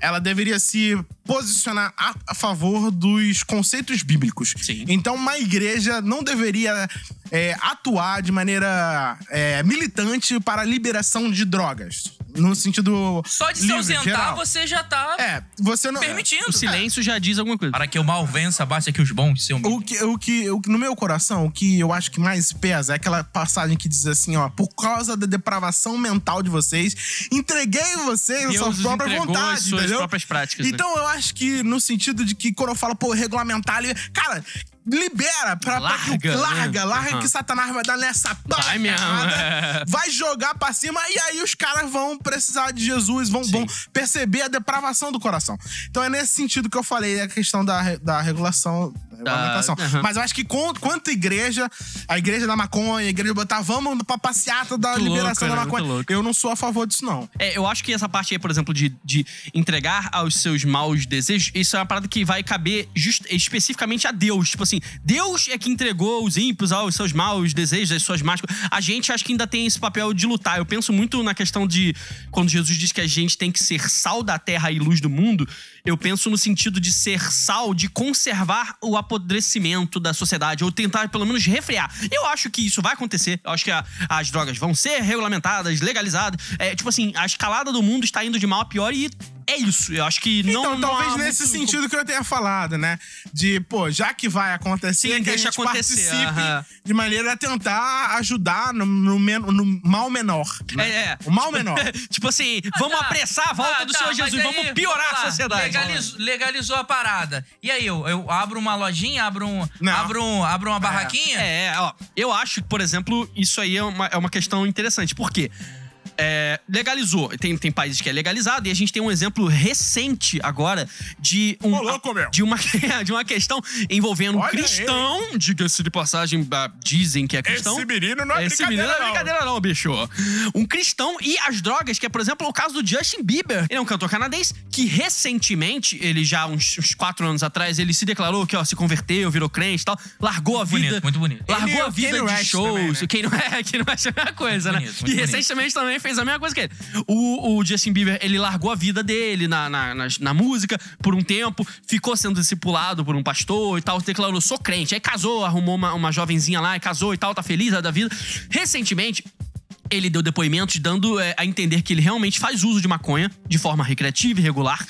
ela deveria se posicionar a, a favor dos conceitos bíblicos. Sim. Então, uma igreja não deveria é, atuar de maneira é, militante para a liberação de drogas. No sentido. Só de se livre, ausentar, geral. você já tá É, você não. permitindo. O silêncio já diz alguma coisa. Para que o mal vença, basta que os bons se humilhem. O que, o que, o que- no meu coração, o que eu acho que mais pesa é aquela passagem que diz assim, ó, por causa da depravação mental de vocês, entreguei vocês a Deus sua própria vontade, suas entendeu? próprias práticas, né? Então eu acho que no sentido de que quando eu falo, pô, regulamentar, li- cara, libera pra, pra que, Larga, né? larga, larga Aham. que Satanás vai dar nessa Vai mesmo, é. vai jogar pra cima e aí os caras vão precisar de Jesus, vão, vão perceber a depravação do coração. Então é nesse sentido que eu falei a questão da, da regulação, da regulamentação. aham. Mas eu acho que com- quanto igreja, a igreja da maconha, a igreja botar, vamos pra passeata da Muito liberação louco, da maconha. Louco. Eu não sou a favor disso, não. É, eu acho que essa parte aí, por exemplo, de, de entregar aos seus maus desejos, isso é uma parada que vai caber just- especificamente a Deus. Tipo assim, Deus é que entregou os ímpios aos seus maus desejos, às suas más. co- A gente acho que ainda tem esse papel de lutar. Eu penso muito na questão de quando Jesus diz que a gente tem que ser sal da terra e luz do mundo. Eu penso no sentido de ser sal, de conservar o apodrecimento da sociedade, ou tentar pelo menos refrear. Eu acho que isso vai acontecer. Eu acho que a- as drogas vão ser regulamentadas, legalizadas. É, tipo assim, a escalada do mundo está indo de mal a pior e é isso. Eu acho que não. então, não talvez há nesse muito- sentido que eu tenha falado, né? De, pô, já que vai acontecer, Sim, que deixa a gente acontecer, participe aham. de maneira a tentar ajudar no, no, men- no mal menor. né? É, é. O mal menor. tipo assim, vamos tá. apressar a volta Ah, do tá, Senhor Jesus, aí, vamos piorar vamos a sociedade. legaliz- legalizou a parada. E aí, eu, eu abro uma lojinha, abro, um, Não. abro, um, abro uma barraquinha? É, ó, eu acho que, por exemplo, isso aí é uma, é uma questão interessante. Por quê? É, legalizou. Tem, tem países que é legalizado e a gente tem um exemplo recente agora de um, Ô, louco, meu. de uma de uma questão envolvendo um Olha cristão, diga-se de passagem, ah, dizem que é cristão. Esse menino não é Esse menino não é brincadeira, não, bicho. Um cristão e as drogas, que é, por exemplo, o caso do Justin Bieber. Ele é um cantor canadense que recentemente, ele já uns, uns quatro anos atrás, ele se declarou que, ó, se converteu, virou crente e tal, largou a vida. Bonito, muito bonito. Largou Ele a o vida de West shows. também, né? Quem não é, quem não é a mesma coisa, Muito né? bonito, e bonito. recentemente também fez a mesma coisa que ele. O, o Justin Bieber, ele largou a vida dele na, na, na, na música por um tempo, ficou sendo discipulado por um pastor e tal, declarou, sou crente. Aí casou, arrumou uma, uma jovenzinha lá casou e tal, tá feliz da vida. Recentemente, ele deu depoimentos dando é, a entender que ele realmente faz uso de maconha de forma recreativa e regular.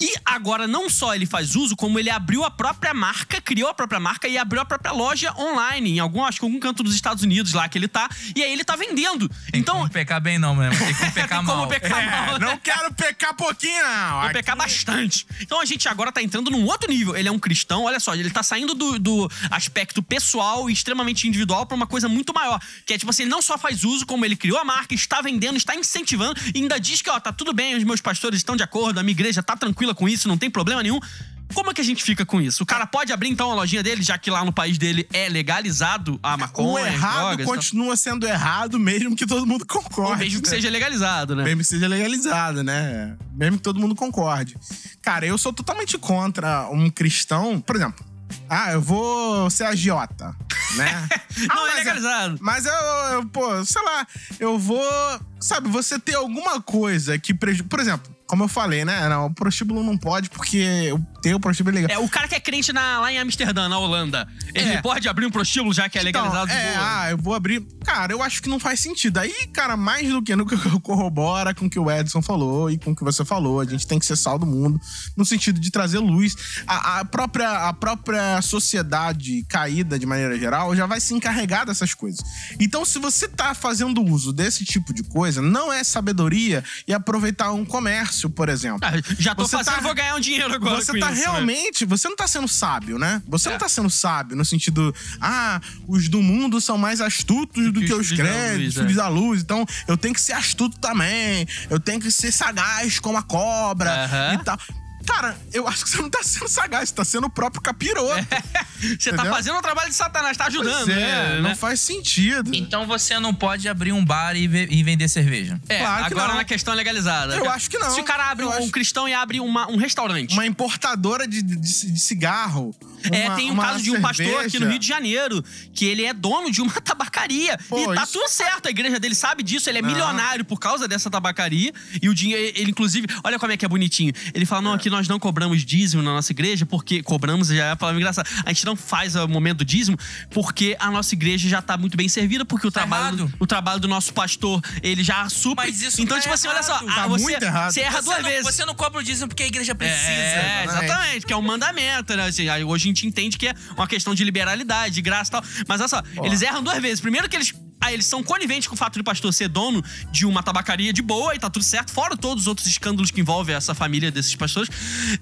E agora não só ele faz uso, como ele abriu a própria marca, criou a própria marca e abriu a própria loja online em algum, acho que algum canto dos Estados Unidos lá que ele tá. E aí ele tá vendendo. Tem então, como pecar bem não, mesmo. Tem como pecar tem como mal. pecar mal. É, não quero pecar pouquinho, não. Vou pecar bastante. Então a gente agora tá entrando num outro nível. Ele é um cristão, olha só, ele tá saindo do, do aspecto pessoal e extremamente individual pra uma coisa muito maior. Que é tipo assim, ele não só faz uso, como ele criou a marca, está vendendo, está incentivando e ainda diz que, ó, tá tudo bem, os meus pastores estão de acordo, a minha igreja tá tranquila com isso, não tem problema nenhum. Como é que a gente fica com isso? O cara pode abrir então a lojinha dele, já que lá no país dele é legalizado a maconha, o errado drogas, e tal. continua sendo errado, mesmo que todo mundo concorde. Ou mesmo que né? seja legalizado, né? Mesmo que seja legalizado, né? Mesmo que todo mundo concorde. Cara, eu sou totalmente contra um cristão. Por exemplo, ah, eu vou ser agiota, né? Não Ah, é mas legalizado. Mas eu, eu, pô, sei lá, eu vou. Sabe, você ter alguma coisa que prejudica. Por exemplo, como eu falei, né? O prostíbulo não pode porque ter o prostíbulo é legal. É, o cara que é crente na- lá em Amsterdã, na Holanda, ele É. pode abrir um prostíbulo já que é Então, legalizado é, boa. ah, eu vou abrir. Cara, eu acho que não faz sentido. Aí, cara, mais do que que corrobora com o que o Edson falou e com o que você falou. A gente tem que ser sal do mundo, no sentido de trazer luz. A, a própria, a própria sociedade caída, de maneira geral, já vai se encarregar dessas coisas. Então, se você tá fazendo uso desse tipo de coisa, não é sabedoria e aproveitar um comércio, por exemplo. Ah, já tô Você fazendo, tá- vou ganhar um dinheiro agora Você com isso, né? realmente. Você não tá sendo sábio, né? Você É. não tá sendo sábio no sentido. Ah, os do mundo são mais astutos do que que os os créditos, luz, filhos é. da luz. Então, eu tenho que ser astuto também. Eu tenho que ser sagaz como a cobra Aham. e tal. Cara, eu acho que você não tá sendo sagaz, você tá sendo o próprio capiroto. Você tá fazendo o trabalho de Satanás, tá ajudando, Pois é, né? não faz sentido. Então você não pode abrir um bar e, ve- e vender cerveja. É, Claro que agora não. na questão legalizada. Eu acho que não. Se o cara abre Eu um, acho- cristão e abre uma- um restaurante. Uma importadora de, de- de cigarro. É, uma- tem um uma caso de um pastor aqui no cerveja. Rio de Janeiro que ele é dono de uma tabacaria. Pô, e tá isso- tudo certo, a igreja dele sabe disso, ele é Não. milionário por causa dessa tabacaria. E o dinheiro, ele inclusive, olha como é que é bonitinho. Ele fala: não, aqui nós não cobramos dízimo na nossa igreja, porque cobramos já é a palavra engraçada. A gente não faz o momento do dízimo porque a nossa igreja já tá muito bem servida, porque o Tá trabalho, errado. o trabalho do nosso pastor, ele já supre. Mas isso então, tá tipo assim, olha só, errado. ah, Tá você, muito errado. você erra Você duas não, vezes. você não cobra o dízimo porque a igreja precisa. É, exatamente. exatamente, que é um mandamento, né? Assim, aí hoje a gente entende que é uma questão de liberalidade, de graça e tal. Mas olha só, eles erram duas vezes. Primeiro que eles. Ah, eles são coniventes com o fato de o pastor ser dono de uma tabacaria de boa e tá tudo certo, fora todos os outros escândalos que envolvem essa família desses pastores.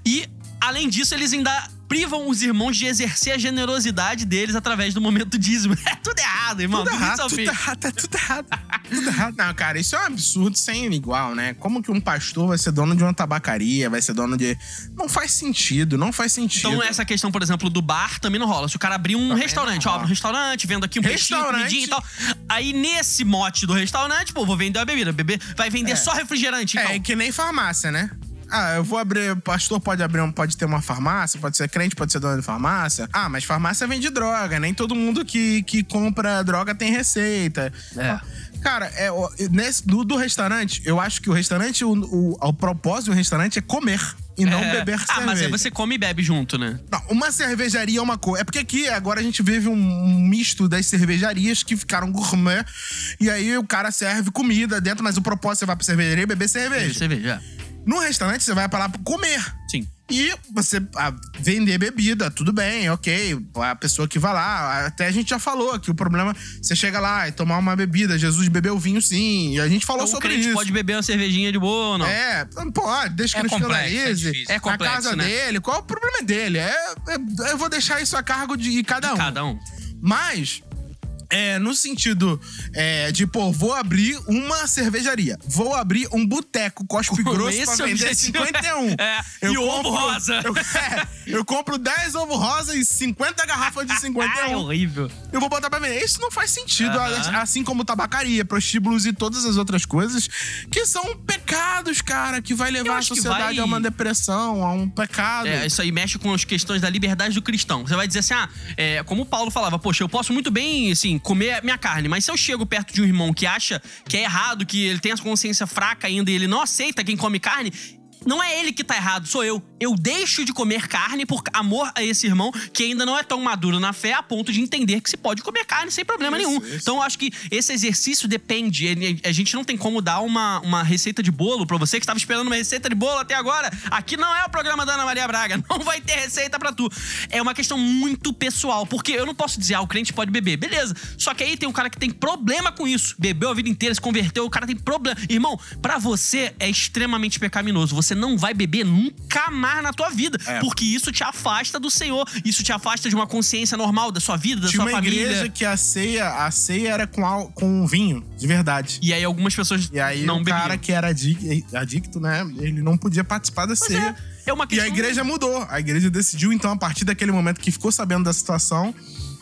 E, além disso, eles ainda privam os irmãos de exercer a generosidade deles através do momento dízimo. É tudo errado, irmão. Tudo Tudo errado, é tudo fim. errado, tá tudo errado. Tudo errado. Não, cara, isso é um absurdo sem igual, né? Como que um pastor vai ser dono de uma tabacaria, vai ser dono de. Não faz sentido, não faz sentido. Então, essa questão, por exemplo, do bar também não rola. Se o cara abrir um Também restaurante, ó, abre um restaurante, vendo aqui um peixinho, Restaurante. comidinha e tal. Aí, nesse mote do restaurante, pô, vou vender a bebida. Bebê vai vender É. só refrigerante, então. É que nem farmácia, né? Ah, eu vou abrir. Pastor pode abrir, pode ter uma farmácia, pode ser crente, pode ser dono de farmácia. Ah, mas farmácia vende droga. Nem todo mundo que, que compra droga tem receita. É. Cara, é, nesse, do, do restaurante, eu acho que o restaurante, o, o, o propósito do restaurante é comer e não É. beber Ah, cerveja. mas aí você come e bebe junto, né? Não, uma cervejaria é uma coisa. É porque aqui agora a gente vive um, misto das cervejarias que ficaram gourmet. E aí o cara serve comida dentro, mas o propósito é você vai pra cervejaria e beber cerveja. Cerveja. No restaurante você vai pra lá pra comer. Sim. E você ah, vender bebida, tudo bem, ok. A pessoa que vai lá, até a gente já falou que o problema, você chega lá e tomar uma bebida, Jesus bebeu vinho sim, e a gente falou Então, o sobre crente isso. pode beber uma cervejinha de boa ou não? É, pode, deixa que É não é difícil. É complexo, Na casa né? dele, qual o problema dele? É, é- eu vou deixar isso a cargo de cada um. Cada um. Mas, é, no sentido é, de, pô, vou abrir uma cervejaria. Vou abrir um boteco cospe grosso pra vender objetivo. 51. É, e o ovo rosa. Eu, é, eu compro 10 ovos rosa e 50 garrafas de Ah, é 51. horrível. eu vou botar pra vender. Isso não faz sentido. Aham. Assim como tabacaria, prostíbulos e todas as outras coisas, que são pecados, cara, que vai Eu levar a sociedade vai- a uma depressão, a um pecado. É, isso aí mexe com as questões da liberdade do cristão. Você vai dizer assim, ah, é, como o Paulo falava, poxa, eu posso muito bem, assim, comer minha carne, mas se eu chego perto de um irmão que acha que é errado, que ele tem a consciência fraca ainda e ele não aceita quem come carne, não é ele que tá errado, sou eu. Eu deixo de comer carne por amor a esse irmão que ainda não é tão maduro na fé a ponto de entender que se pode comer carne sem problema Isso, nenhum. isso. Então eu acho que esse exercício depende. A gente não tem como dar uma, uma receita de bolo pra você que estava esperando uma receita de bolo até agora. Aqui não é o programa da Ana Maria Braga. Não vai ter receita pra tu. É uma questão muito pessoal. Porque eu não posso dizer, ah, o crente pode beber. Beleza. Só que aí tem um cara que tem problema com isso. Bebeu a vida inteira, se converteu, o cara tem problema. Irmão, pra você é extremamente pecaminoso. Você não vai beber nunca mais na tua vida. É. Porque isso te afasta do Senhor. Isso te afasta de uma consciência normal da sua vida, da Tinha sua uma família. igreja que a ceia, a ceia era com, al- com vinho, de verdade. E aí algumas pessoas E aí não o bebiam. cara que era adic- adicto, né? Ele não podia participar da ceia. é uma E questão. a igreja mudou. A igreja decidiu, então, a partir daquele momento que ficou sabendo da situação,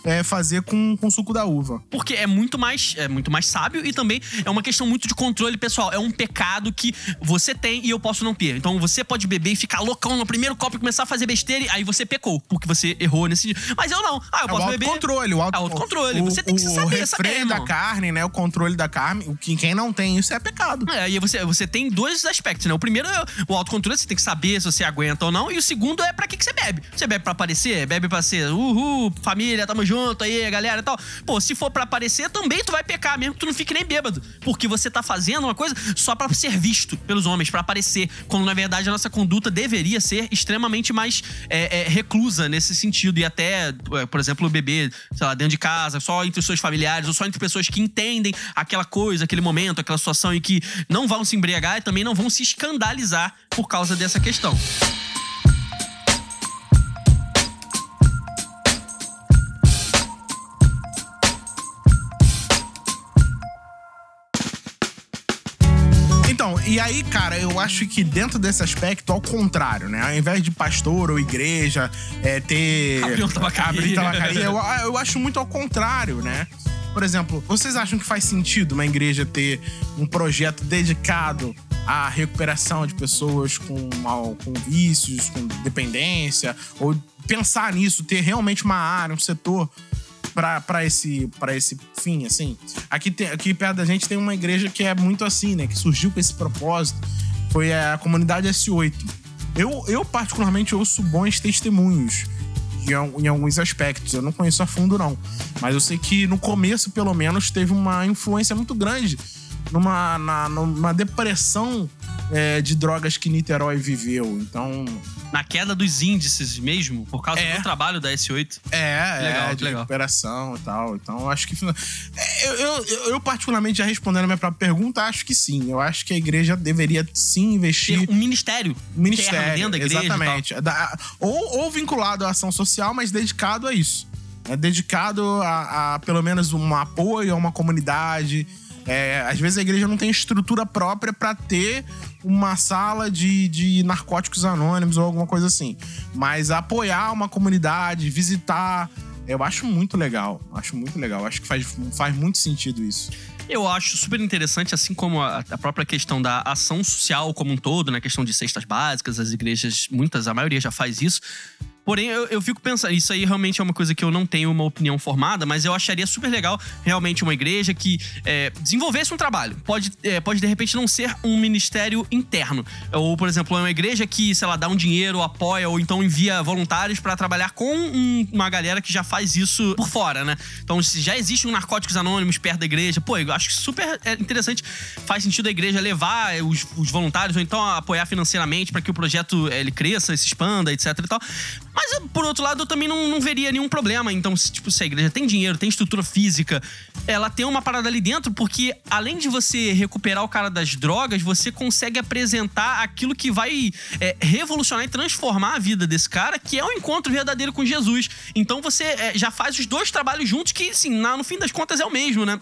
é, fazer com, com suco da uva. Porque é muito mais é muito mais sábio e também é uma questão muito de controle pessoal. É um pecado que você tem e eu posso não ter. Então você pode beber e ficar loucão no primeiro copo e começar a fazer besteira e aí você pecou, porque você errou nesse dia. Mas eu não. Ah, eu É posso beber. autocontrole. O auto- É autocontrole. Você tem que o, saber o refreio é, da carne, né? O controle da carne. O que quem não tem isso é pecado. É, e você, você tem dois aspectos, né? O primeiro é o autocontrole, você tem que saber se você aguenta ou não. E o segundo é pra que, que você bebe. Você bebe pra aparecer? Bebe pra ser uhul, família, tamo junto aí, galera e tal. Pô, se for pra aparecer, também tu vai pecar, mesmo que tu não fique nem bêbado. Porque você tá fazendo uma coisa só pra ser visto pelos homens, pra aparecer. Quando na verdade a nossa conduta deveria ser extremamente mais é, é, reclusa nesse sentido. E até, é, por exemplo, beber, sei lá, dentro de casa, só entre os seus familiares, ou só entre pessoas que entendem aquela coisa, aquele momento, aquela situação e que não vão se embriagar e também não vão se escandalizar por causa dessa questão. E aí, cara, eu acho que dentro desse aspecto, ao contrário, né? Ao invés de pastor ou igreja é, ter. Tabacaria. abrir tabacaria, eu, eu acho muito ao contrário, né? Por exemplo, vocês acham que faz sentido uma igreja ter um projeto dedicado à recuperação de pessoas com, com vícios, com dependência? Ou pensar nisso, ter realmente uma área, um setor para esse, pra esse fim, assim. Aqui, aqui perto da gente tem uma igreja que é muito assim, né? Que surgiu com esse propósito. Foi a comunidade S8. Eu, eu particularmente, ouço bons testemunhos em alguns aspectos. Eu não conheço a fundo, não. Mas eu sei que no começo, pelo menos, teve uma influência muito grande numa, na, numa depressão é, de drogas que Niterói viveu. Então, Na queda dos índices mesmo, por causa É. do trabalho da S8. É, Legal, é, de legal. recuperação e tal. Então, acho que. é, Eu, eu, eu, particularmente, já respondendo a minha própria pergunta, acho que sim. Eu acho que a igreja deveria sim investir. Ter um ministério, interno Ministério, dentro da igreja. exatamente. Ou, ou vinculado à ação social, mas dedicado a isso. É dedicado a, a, pelo menos um apoio a uma comunidade. É, às vezes a igreja não tem estrutura própria para ter uma sala de, de narcóticos anônimos ou alguma coisa assim. Mas apoiar uma comunidade, visitar, eu acho muito legal. Acho muito legal. Acho que faz, faz muito sentido isso. Eu acho super interessante, assim como a, a própria questão da ação social como um todo, na questão de cestas básicas, as igrejas, muitas, a maioria já faz isso. Porém, eu, eu fico pensando, isso aí realmente é uma coisa que eu não tenho uma opinião formada, mas eu acharia super legal realmente uma igreja que é, desenvolvesse um trabalho. Pode, é, pode, de repente, não ser um ministério interno. Ou, por exemplo, uma igreja que, sei lá, dá um dinheiro, apoia, ou então envia voluntários para trabalhar com um- uma galera que já faz isso por fora, né? Então, se já existe um Narcóticos Anônimos perto da igreja, pô, eu acho que super é, interessante. Faz sentido a igreja levar os, os voluntários, ou então apoiar financeiramente para que o projeto é, ele cresça, se expanda, etc e tal. Mas, por outro lado, eu também não, não veria nenhum problema. Então, se, tipo, se a igreja tem dinheiro, tem estrutura física, ela tem uma parada ali dentro, porque além de você recuperar o cara das drogas, você consegue apresentar aquilo que vai é, revolucionar e transformar a vida desse cara, que é o encontro verdadeiro com Jesus. Então, você é, já faz os dois trabalhos juntos, que, assim, na- no fim das contas é o mesmo, né?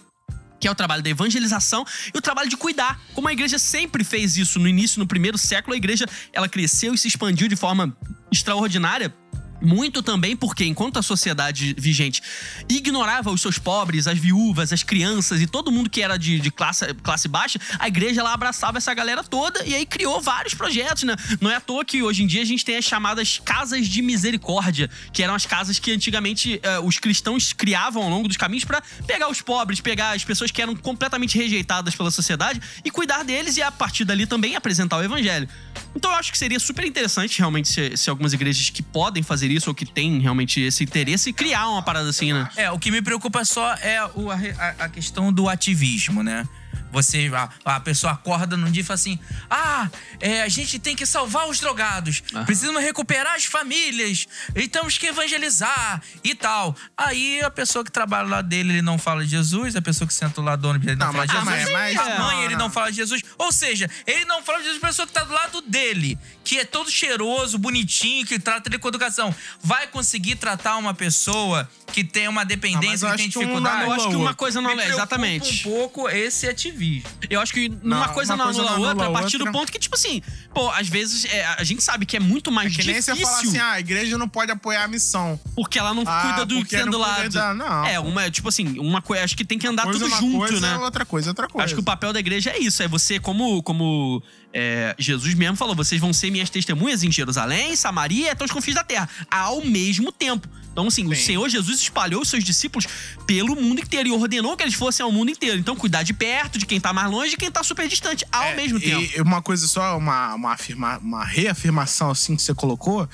que é o trabalho da evangelização e o trabalho de cuidar. Como a igreja sempre fez isso no início, no primeiro século, a igreja ela cresceu e se expandiu de forma extraordinária. Muito também porque, enquanto a sociedade vigente ignorava os seus pobres, as viúvas, as crianças e todo mundo que era de, de classe, classe baixa, a igreja ela abraçava essa galera toda e aí criou vários projetos, né? Não é à toa que hoje em dia a gente tem as chamadas casas de misericórdia, que eram as casas que antigamente eh, os cristãos criavam ao longo dos caminhos para pegar os pobres, pegar as pessoas que eram completamente rejeitadas pela sociedade e cuidar deles e a partir dali também apresentar o evangelho. Então eu acho que seria super interessante realmente se, se algumas igrejas que podem fazer isso ou que têm realmente esse interesse criar uma parada assim, né? É, o que me preocupa só é o- a, a questão do ativismo, né? Você, a, a pessoa acorda num dia e fala assim: Ah, é, a gente tem que salvar os drogados, Aham. precisamos recuperar as famílias, e temos que evangelizar e tal. Aí a pessoa que trabalha lá dele, ele não fala de Jesus, a pessoa que senta lá do ônibus, ele não, Não, fala de mas- Jesus. mas- mas- a mãe, não, ele não. não fala de Jesus. Ou seja, ele não fala de Jesus, a pessoa que tá do lado dele, que é todo cheiroso, bonitinho, que trata ele com educação, vai conseguir tratar uma pessoa que tem uma Ah, dependência, eu que tem acho que um dificuldade? não Eu acho que uma coisa não é, exatamente. um pouco esse ativismo. Eu acho que uma Não, coisa uma não coisa anula outra anula a partir do outra. ponto que, tipo assim, pô, às vezes é, a gente sabe que é muito mais Que nem difícil você fala assim, ah, a igreja não pode apoiar a missão. porque ela não Ah, cuida do que não do lado. da- não. É, uma, tipo assim, uma coisa. Acho que tem que andar Coisa é tudo uma junto, coisa, né? outra coisa, é outra coisa. Acho que o papel da igreja é isso. É você, como, como é, Jesus mesmo falou, vocês vão ser minhas testemunhas em Jerusalém, Samaria e até os confins da terra. Ao mesmo tempo. Então, assim, o Sim. Senhor Jesus espalhou os seus discípulos pelo mundo inteiro e ordenou que eles fossem ao mundo inteiro. Então, cuidar de perto, de quem tá mais longe e quem tá super distante, ao É, mesmo tempo. E uma coisa só, uma, uma, afirma, uma reafirmação assim que você colocou,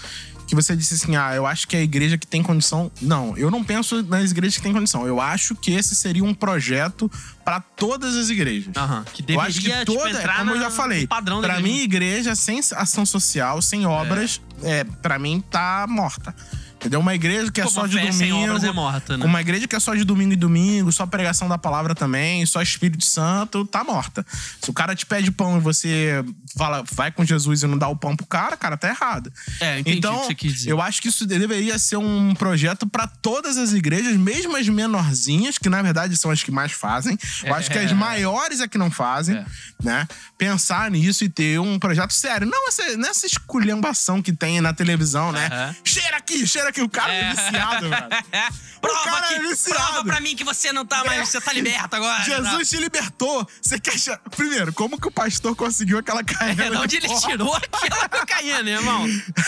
que você disse assim: ah, eu acho que a igreja que tem condição. Não, eu não penso nas igrejas que têm condição. Eu acho que esse seria um projeto para todas as igrejas. Aham, que eu deveria, acho que tipo, toda, entrar como eu já falei, padrão igreja. mim, igreja sem ação social, sem obras, é. para mim tá morta. Entendeu? Uma igreja que é Como só de fé sem domingo. obras é morta, né? Uma igreja que é só de domingo e domingo, só pregação da palavra também, só Espírito Santo, tá morta. Se o cara te pede pão e você fala, vai com Jesus e não dá o pão pro cara, cara, tá errado. É, entendi então, eu acho que isso deveria ser um projeto pra todas as igrejas, mesmo as menorzinhas, que na verdade são as que mais fazem. Eu acho que as maiores é que não fazem, É. né? Pensar nisso e ter um projeto sério. Não essa, não essa esculhambação que tem na televisão, né? Aham. Cheira aqui, cheira aqui. O cara é, É. viciado, velho. Prova, cara que, é viciado. prova pra mim que você não tá mais. Você tá liberto agora. Jesus te libertou. Você quer. che- Primeiro, como que o pastor conseguiu aquela carreira? É, de onde ele tirou aquela cocaína, né, irmão?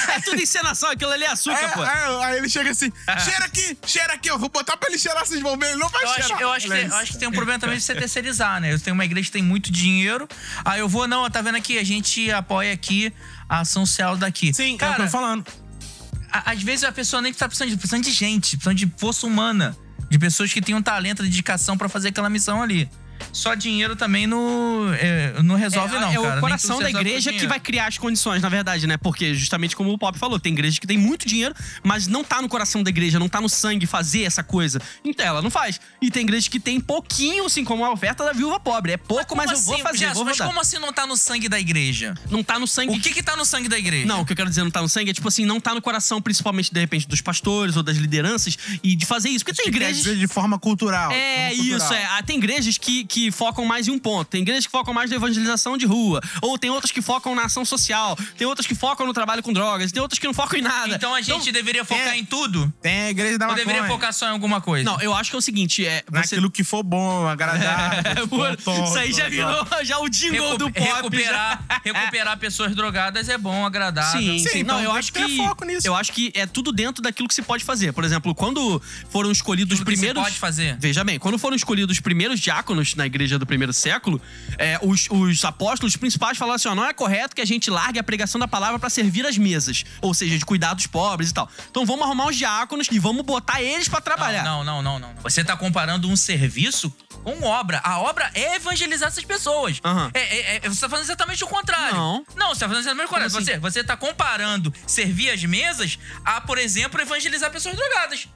É tudo encenação, aquilo ali é açúcar, É, pô. é, aí ele chega assim, cheira aqui, cheira aqui, ó. Vou botar pra ele cheirar, vocês vão ver. Ele não vai Eu acho, cheirar. eu acho que, tem- eu acho que tem um problema também de você terceirizar, né? Eu tenho uma igreja que tem muito dinheiro. Aí eu vou, não, tá vendo aqui? A gente apoia aqui a ação social daqui. Sim, é o que cara, eu tô falando. Às vezes a pessoa nem tá precisando de, precisando de gente, precisando de força humana. De pessoas que um talento, dedicação pra fazer aquela missão ali. Só dinheiro também não, é, não resolve, é, não, é cara. O coração da igreja que vai criar as condições, na verdade, né? Porque, justamente como o Pop falou, tem igreja que tem muito dinheiro, mas não tá no coração da igreja, não tá no sangue fazer essa coisa. Então ela não faz. E tem igreja que tem pouquinho, assim como a oferta da viúva pobre. É pouco, Como mas, eu vou assim, fazer, Jesus, vou Mas como assim não tá no sangue da igreja? Não tá no sangue O que que tá no sangue da igreja? Não, o que eu quero dizer não tá no sangue é tipo assim, não tá no coração, principalmente, de repente, dos pastores ou das lideranças, e de fazer isso. Porque tem Que quer igrejas. dizer de forma cultural. É, forma isso, cultural. é. Ah, Tem igrejas que, que focam mais em um ponto. Tem igrejas que focam mais na evangelização de rua. Ou tem outras que focam na ação social. Tem outras que focam no trabalho com drogas. Tem outras que não focam em nada. Então a gente deveria focar é- em tudo? Tem a igreja da Ou maconha. deveria focar só em alguma coisa? Não, eu acho que é o seguinte, é. Você... Naquilo que for bom, agradável. Tom, isso aí já virou já o jingle Recu- do pop. já. recuperar, recuperar pessoas drogadas é bom, agradável. Sim, sim. Sim, não, então eu tem acho que que foco nisso. eu acho que é tudo dentro daquilo que se pode fazer. Por exemplo, quando foram escolhidos os Tudo que se primeiros pode fazer. Veja bem, quando foram escolhidos os primeiros diáconos na igreja do primeiro século, é, os, os apóstolos principais falaram assim: ó, não é correto que a gente largue a pregação da palavra pra servir as mesas, ou seja, de cuidar dos pobres e tal. Então vamos arrumar os diáconos e vamos botar eles pra trabalhar. Não, não, não, não, não. Você tá comparando um serviço com obra. A obra é evangelizar essas pessoas. Aham. É, é- você tá fazendo exatamente o contrário. Não. Não, você tá fazendo exatamente o contrário. Assim? Você, você tá comparando servir as mesas a, por exemplo, evangelizar pessoas drogadas.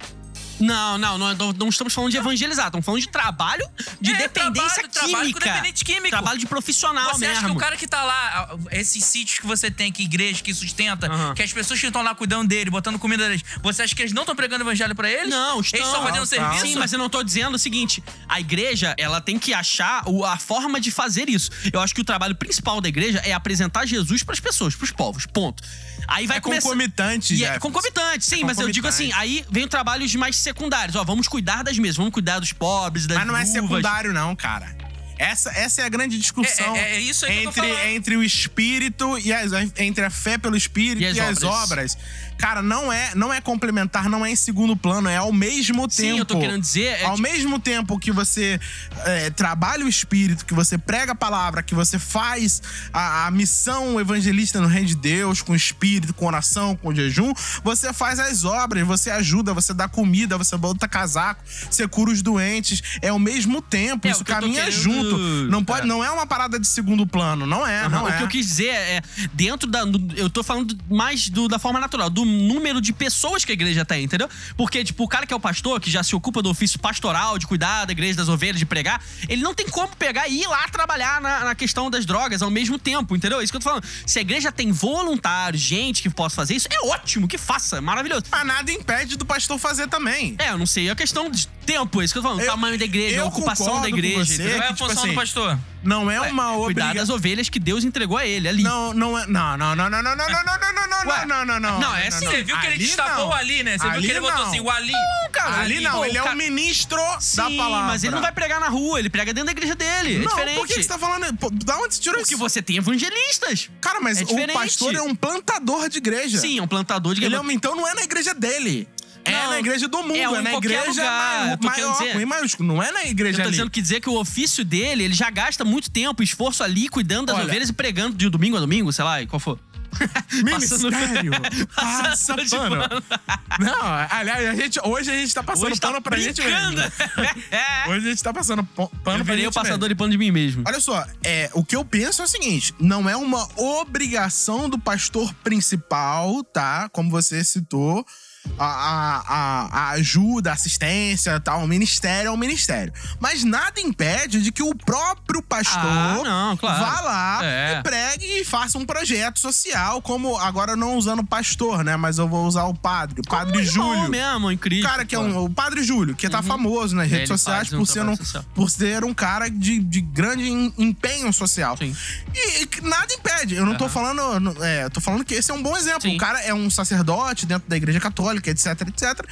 Não, não, não, não, estamos falando de evangelizar, estamos falando de trabalho de É, dependência trabalho- trabalho com química. dependente químico. Trabalho de profissional Você mesmo. acha que o cara que tá lá, esses sítios que você tem, que igreja que sustenta, Aham. que as pessoas que estão lá cuidando dele, botando comida deles, você acha que eles não estão pregando evangelho pra eles? Não, estão. Eles estão fazendo Não, serviço? Sim, mas eu não tô dizendo o seguinte: a igreja, ela tem que achar a forma de fazer isso. Eu acho que o trabalho principal da igreja é apresentar Jesus pras pessoas, pros povos. Ponto. Aí vai É começar. concomitante, E é concomitante, sim, É mas eu digo assim, concomitante. aí vem trabalhos mais secundários. Ó, vamos cuidar das mesas, vamos cuidar dos pobres, das Mas não é viúvas. secundário, não, cara. Essa, essa é a grande discussão É- é- é isso aí que eu tô entre, entre o espírito e as, entre a fé pelo espírito E e as as, obras. Cara, não é, não é complementar, não é em segundo plano, é ao mesmo Sim, tempo. eu tô querendo dizer. É ao tipo- mesmo tempo que você é, trabalha o espírito, que você prega a palavra, que você faz a, a missão evangelista no reino de Deus, com espírito, com oração, com jejum, você faz as obras, você ajuda, você dá comida, você bota casaco, você cura os doentes. É ao mesmo tempo, É, isso o caminha querendo- junto. Não, pode, É. não é uma parada de segundo plano. Não é, Aham, não o é. que eu quis dizer é, dentro da. eu tô falando mais do- da forma natural, do número de pessoas que a igreja tem, entendeu? Porque, tipo, o cara que é o pastor, que já se ocupa do ofício pastoral, de cuidar da igreja, das ovelhas, de pregar, ele não tem como pegar e ir lá trabalhar na, na questão das drogas ao mesmo tempo, entendeu? É isso que eu tô falando. Se a igreja tem voluntários, gente que possa fazer isso, é ótimo, que faça, maravilhoso. Mas nada impede do pastor fazer também. É, eu não sei, é questão de tempo, é isso que eu tô falando. Eu- o tamanho da igreja, a ocupação da com igreja. Qual é a que, tipo função assim, do pastor? Não é uma Cuidar obrigação. das ovelhas que Deus entregou a ele ali. Não, não é. Não, não, não, não, não, não, não, não, não, não, não, Ué, não, não, não. não, é assim, Você viu que ele Ali destacou não. Ali, né? Você viu Ali que ele botou não. assim, o Ali. Não, cara, Ali não, pô, ele é o ministro da Sim, palavra. mas ele não vai pregar na rua, ele prega dentro da igreja dele. É Não, diferente. por que que você tá falando? Pô, Da onde você tirou Porque isso? você tem evangelistas. Cara, mas É o pastor é um plantador de igreja. Sim, é um plantador de Ele é igreja. então não é na igreja dele. É Não, na igreja do mundo, é é, um em na igreja lugar, maior, maior dizer. I maiúsculo. Não é na igreja Eu tô ali. dizendo que dizer que o ofício dele, ele já gasta muito tempo, esforço ali, cuidando das Olha- ovelhas e pregando de domingo a domingo, sei lá, qual for. Ministério, passa pano. pano. Não, aliás, a gente, hoje a gente tá passando Hoje tá pano pra gente brincando. mesmo. Hoje a gente tá passando pano Eu pra virei gente o passador mesmo. de pano de mim mesmo. Olha só, é, o que eu penso é o seguinte: não é uma obrigação do pastor principal, tá? Como você citou. A, a, a- ajuda, a assistência, tal, o ministério é o ministério. Mas nada impede de que o próprio pastor Ah, não, claro. vá lá É. e pregue e faça um projeto social, como agora não usando pastor, né? Mas eu vou usar o padre, o padre Irmão Júlio. mesmo, incrível. O cara que é um, o Padre Júlio, que tá famoso nas redes Ele sociais faz um por ser, um, social. por ser um cara de, de grande em- empenho social. Sim. E, e nada impede. Eu não tô Aham. falando. É, tô falando que esse é um bom exemplo. Sim. O cara é um sacerdote dentro da igreja católica, etc, etc.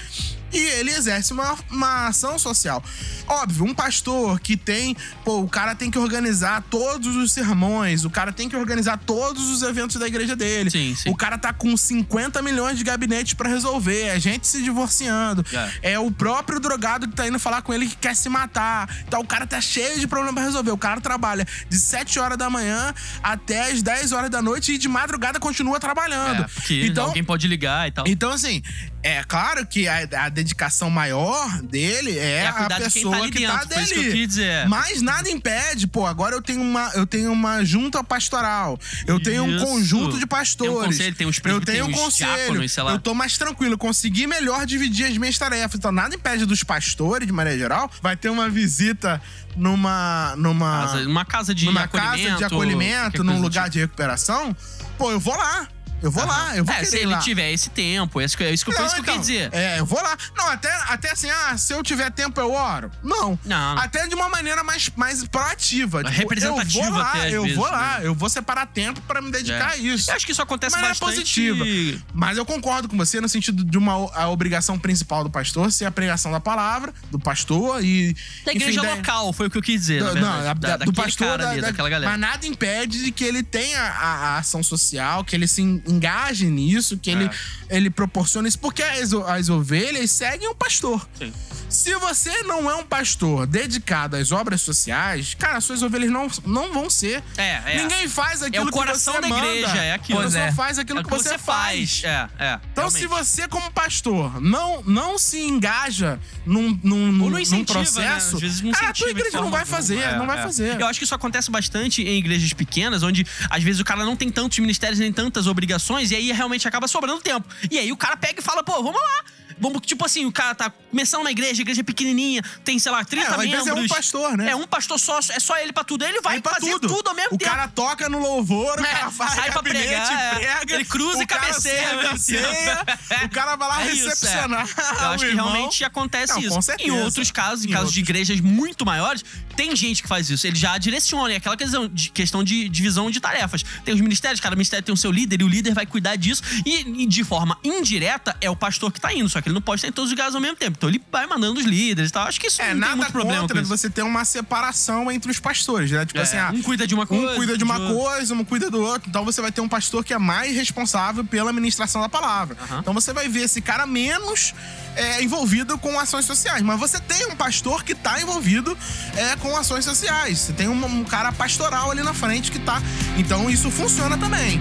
E ele exerce uma, uma ação social. Óbvio, um pastor que tem. Pô, o cara tem que organizar todos os sermões, o cara tem que organizar todos os eventos da igreja dele. Sim, sim. O cara tá com 50 milhões de gabinetes pra resolver, a gente se divorciando. É. o próprio drogado que tá indo falar com ele que quer se matar. Então o cara tá cheio de problema pra resolver. O cara trabalha de 7 horas da manhã até as 10 horas da noite e de madrugada continua trabalhando. É, porque então, alguém pode ligar e tal. então, assim, é claro que a, a dedicação maior dele é, É a quem tá pessoa ali que tá isso que dele. dizer. Mas nada impede, pô, agora eu tenho uma, eu tenho uma junta pastoral. Eu tenho um Isso. conjunto de pastores. Tem um conselho, tem uns Eu tenho um conselho. diáconos, sei lá. Eu tô mais tranquilo, consegui melhor dividir as minhas tarefas. Então nada impede dos pastores, de maneira geral, vai ter uma visita numa numa Casa- uma casa de numa acolhimento. casa de acolhimento, num lugar tipo. de recuperação. Pô, eu vou lá. Eu vou lá, eu vou É, se ele lá. tiver esse tempo, é isso que, é isso que, Não, isso que eu então, quis dizer. É, eu vou lá. Não, até, até assim, ah, se eu tiver tempo eu oro. Não. Não. Até de uma maneira mais, mais proativa. Tipo, Representativa Eu vou lá, até, eu vezes, vou lá, né? eu vou separar tempo pra me dedicar a isso. Eu acho que isso acontece Mas é bastante. positiva. Mas eu concordo com você no sentido de uma a obrigação principal do pastor ser a pregação da palavra, do pastor e. Da igreja enfim, local, foi o que eu quis dizer. do, não, Da- da- do pastor ali, da- daquela galera. Mas nada impede de que ele tenha a, a ação social, que ele se engaje nisso, que ele, ele proporcione isso, porque as, as ovelhas seguem o pastor. Sim. Se você não é um pastor dedicado às obras sociais, cara, suas ovelhas não, não vão ser. É, é. Ninguém faz É aquilo o coração que você da manda. igreja, é aquilo. Você Pois é. faz aquilo É o que, você faz. É, é. Então, se realmente. você, como pastor, não, não se engaja num, num, num, né? processo, vezes não cara, a tua igreja não vai fazer, não vai É, é. fazer. Eu acho que isso acontece bastante em igrejas pequenas, onde às vezes o cara não tem tantos ministérios nem tantas obrigações, e aí realmente acaba sobrando tempo. E aí o cara pega e fala, pô, vamos lá. Vamos, tipo assim, o cara tá começando uma igreja, igreja pequenininha, tem, sei lá, 30 É, às vezes membros. é um pastor, né? É um pastor só, é só ele pra tudo. Ele vai pra fazer tudo. ao mesmo o tempo. cara toca no louvor, o É, cara faz sai pra gabinete, pregar, é. prega, Ele cruza o e cabeceia cabeceia, o cara vai lá É isso, é. recepcionar Eu acho o que irmão. realmente acontece Não, isso. com certeza. Em outros casos, em, Em casos de outros. igrejas muito maiores, tem gente que faz isso. Ele já direciona, é aquela questão de, questão de divisão de tarefas. Tem os ministérios, cada ministério tem o seu líder e o líder vai cuidar disso. E, e de forma indireta, é o pastor que tá indo. Só que ele não pode estar em todos os lugares ao mesmo tempo. Então ele vai mandando os líderes e tal. Acho que isso É, não tem nada muito problema contra com isso. você ter uma separação entre os pastores, né? Tipo É, assim, ah, um cuida de uma coisa. um cuida de uma outro. coisa, um cuida do outro. Então você vai ter um pastor que é mais responsável pela ministração da palavra. Então você vai ver esse cara menos é, envolvido com ações sociais. Mas você tem um pastor que tá envolvido é, com ações sociais. Você tem um, um cara pastoral ali na frente que tá. Então isso funciona também.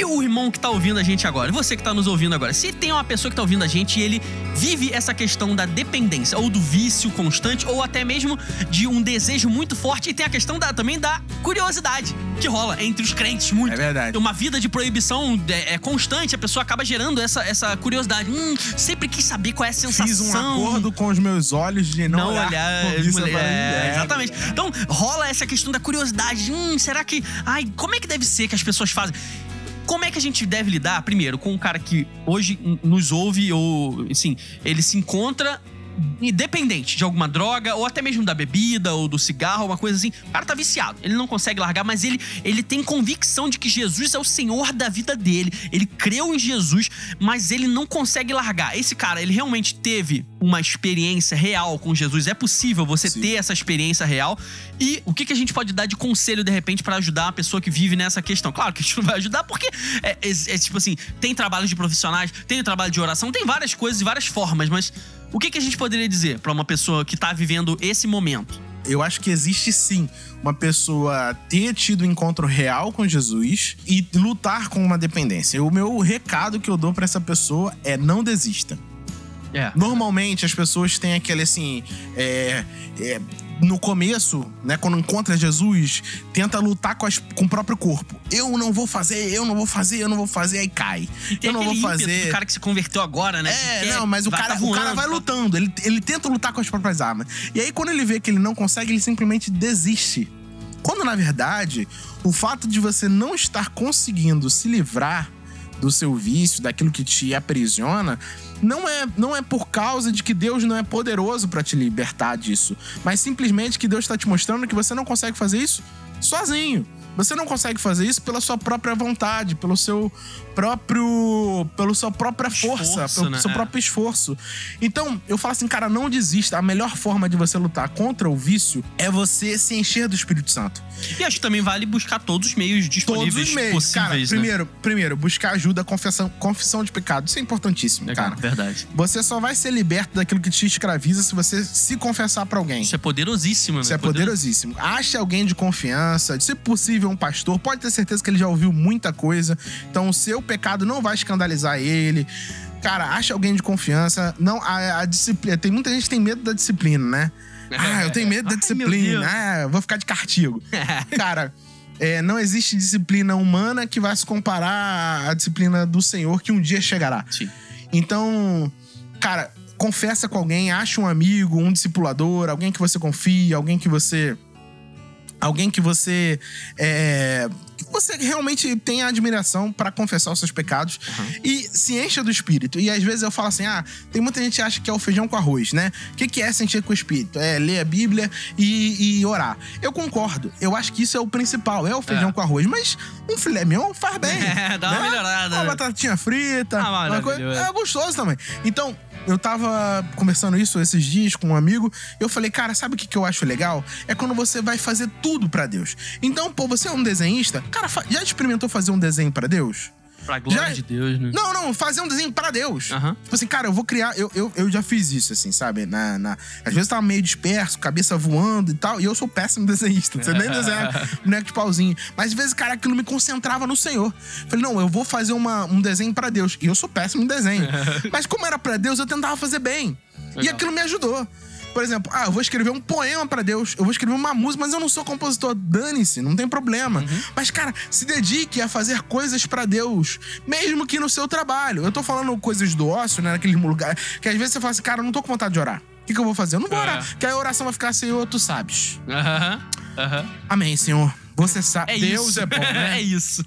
E o irmão que tá ouvindo a gente agora, você que tá nos ouvindo agora, se tem uma pessoa que tá ouvindo a gente e ele vive essa questão da dependência, ou do vício constante, ou até mesmo de um desejo muito forte, e tem a questão da, também da curiosidade que rola entre os crentes muito. É verdade. Uma vida de proibição é, é constante, a pessoa acaba gerando essa, essa curiosidade. Hum, sempre quis saber qual é a sensação. Fiz um acordo com os meus olhos de não, não olhar, isso mulher- é, exatamente. Então rola essa questão da curiosidade. Hum, será que, ai, como é que deve ser que as pessoas fazem? Como é que a gente deve lidar, primeiro, com um cara que hoje nos ouve ou, assim, ele se encontra independente de alguma droga ou até mesmo da bebida ou do cigarro, uma coisa assim. O cara tá viciado, ele não consegue largar, mas ele, ele tem convicção de que Jesus é o Senhor da vida dele. Ele creu em Jesus, mas ele não consegue largar. Esse cara, ele realmente teve uma experiência real com Jesus. É possível você Sim. ter essa experiência real. E o que, que a gente pode dar de conselho, de repente, pra ajudar a pessoa que vive nessa questão? Claro que a gente não vai ajudar, porque é, é- é tipo assim: tem trabalho de profissionais, tem trabalho de oração, tem várias coisas e várias formas, mas o que, que a gente poderia dizer pra uma pessoa que tá vivendo esse momento? Eu acho que existe sim uma pessoa ter tido um encontro real com Jesus e lutar com uma dependência. O meu recado que eu dou pra essa pessoa é não desista. É. Normalmente as pessoas têm aquele assim. é, é, no começo, né, quando encontra Jesus, tenta lutar com, as- com o próprio corpo. Eu não vou fazer, eu não vou fazer, eu não vou fazer, aí cai. Tem eu não vou fazer. do cara que se converteu agora, né? É, que não, mas o cara, tá o cara voando, vai lutando, ele, ele tenta lutar com as próprias armas. E aí, quando ele vê que ele não consegue, ele simplesmente desiste. Quando, na verdade, o fato de você não estar conseguindo se livrar do seu vício, daquilo que te aprisiona, não é, não é por causa de que Deus não é poderoso para te libertar disso, mas simplesmente que Deus está te mostrando que você não consegue fazer isso sozinho. Você não consegue fazer isso pela sua própria vontade, pelo seu próprio. pela sua própria força, Esforço, pelo né? seu É. próprio esforço. Então, eu falo assim, cara, não desista. A melhor forma de você lutar contra o vício é você se encher do Espírito Santo. E acho que também vale buscar todos os meios Todos disponíveis os meios. possíveis, Cara, né? primeiro, primeiro, buscar ajuda, confissão, confissão de pecado. Isso é importantíssimo, Legal, cara. verdade. Você só vai ser liberto daquilo que te escraviza se você se confessar pra alguém. Isso é poderosíssimo, né? Isso é poderosíssimo. Ache alguém de confiança, se possível, um pastor. Pode ter certeza que ele já ouviu muita coisa. Então, o seu pecado não vai escandalizar ele. Cara, ache alguém de confiança. Não, a, a disciplina. Tem muita gente que tem medo da disciplina, né? Ah, eu tenho medo da Ai, disciplina. Ah, vou ficar de castigo. Cara, é, não existe disciplina humana que vai se comparar à disciplina do Senhor que um dia chegará. Sim. Então, cara, confessa com alguém, acha um amigo, um discipulador, alguém que você confia, alguém que você. Alguém que você. É, você realmente tenha admiração pra confessar os seus pecados e se encha do espírito. E às vezes eu falo assim: ah, tem muita gente que acha que é o feijão com arroz, né? O que, que é se encher com o espírito? É ler a Bíblia e, e orar. Eu concordo. Eu acho que isso é o principal, é o feijão É. com arroz. Mas um filé mignon faz bem. É, dá uma né? melhorada, Uma batatinha frita. Ah, uma coisa, é gostoso também. Então, eu tava conversando isso esses dias com um amigo. Eu falei, cara, sabe o que, que eu acho legal? É quando você vai fazer tudo pra Deus. Então, pô, você é um desenhista? Cara, já experimentou fazer um desenho pra Deus? Pra glória Já- de Deus, né? Não, não, fazer um desenho pra Deus. Aham. Tipo assim, cara, eu vou criar. Eu, eu, eu já fiz isso, assim, sabe? Na, na- às vezes eu tava meio disperso, cabeça voando e tal. E eu sou péssimo desenhista. Não sei nem desenhar boneco de pauzinho. Mas às vezes, cara, aquilo me concentrava no Senhor. Falei, não, eu vou fazer uma, um desenho pra Deus. E eu sou péssimo em desenho. Mas como era pra Deus, eu tentava fazer bem. E Legal. aquilo me ajudou. Por exemplo, ah, eu vou escrever um poema pra Deus, eu vou escrever uma música, mas eu não sou compositor. Dane-se, não tem problema. Mas, cara, se dedique a fazer coisas pra Deus, mesmo que no seu trabalho. Eu tô falando coisas do ócio, né? Naquele lugar. Que às vezes você fala assim, cara, eu não tô com vontade de orar. O que, que eu vou fazer? Eu não vou É. orar. Que a oração vai ficar Senhor, tu sabes. Aham. Aham. Amém, Senhor. Você sabe. É Deus isso. é bom, né? é isso.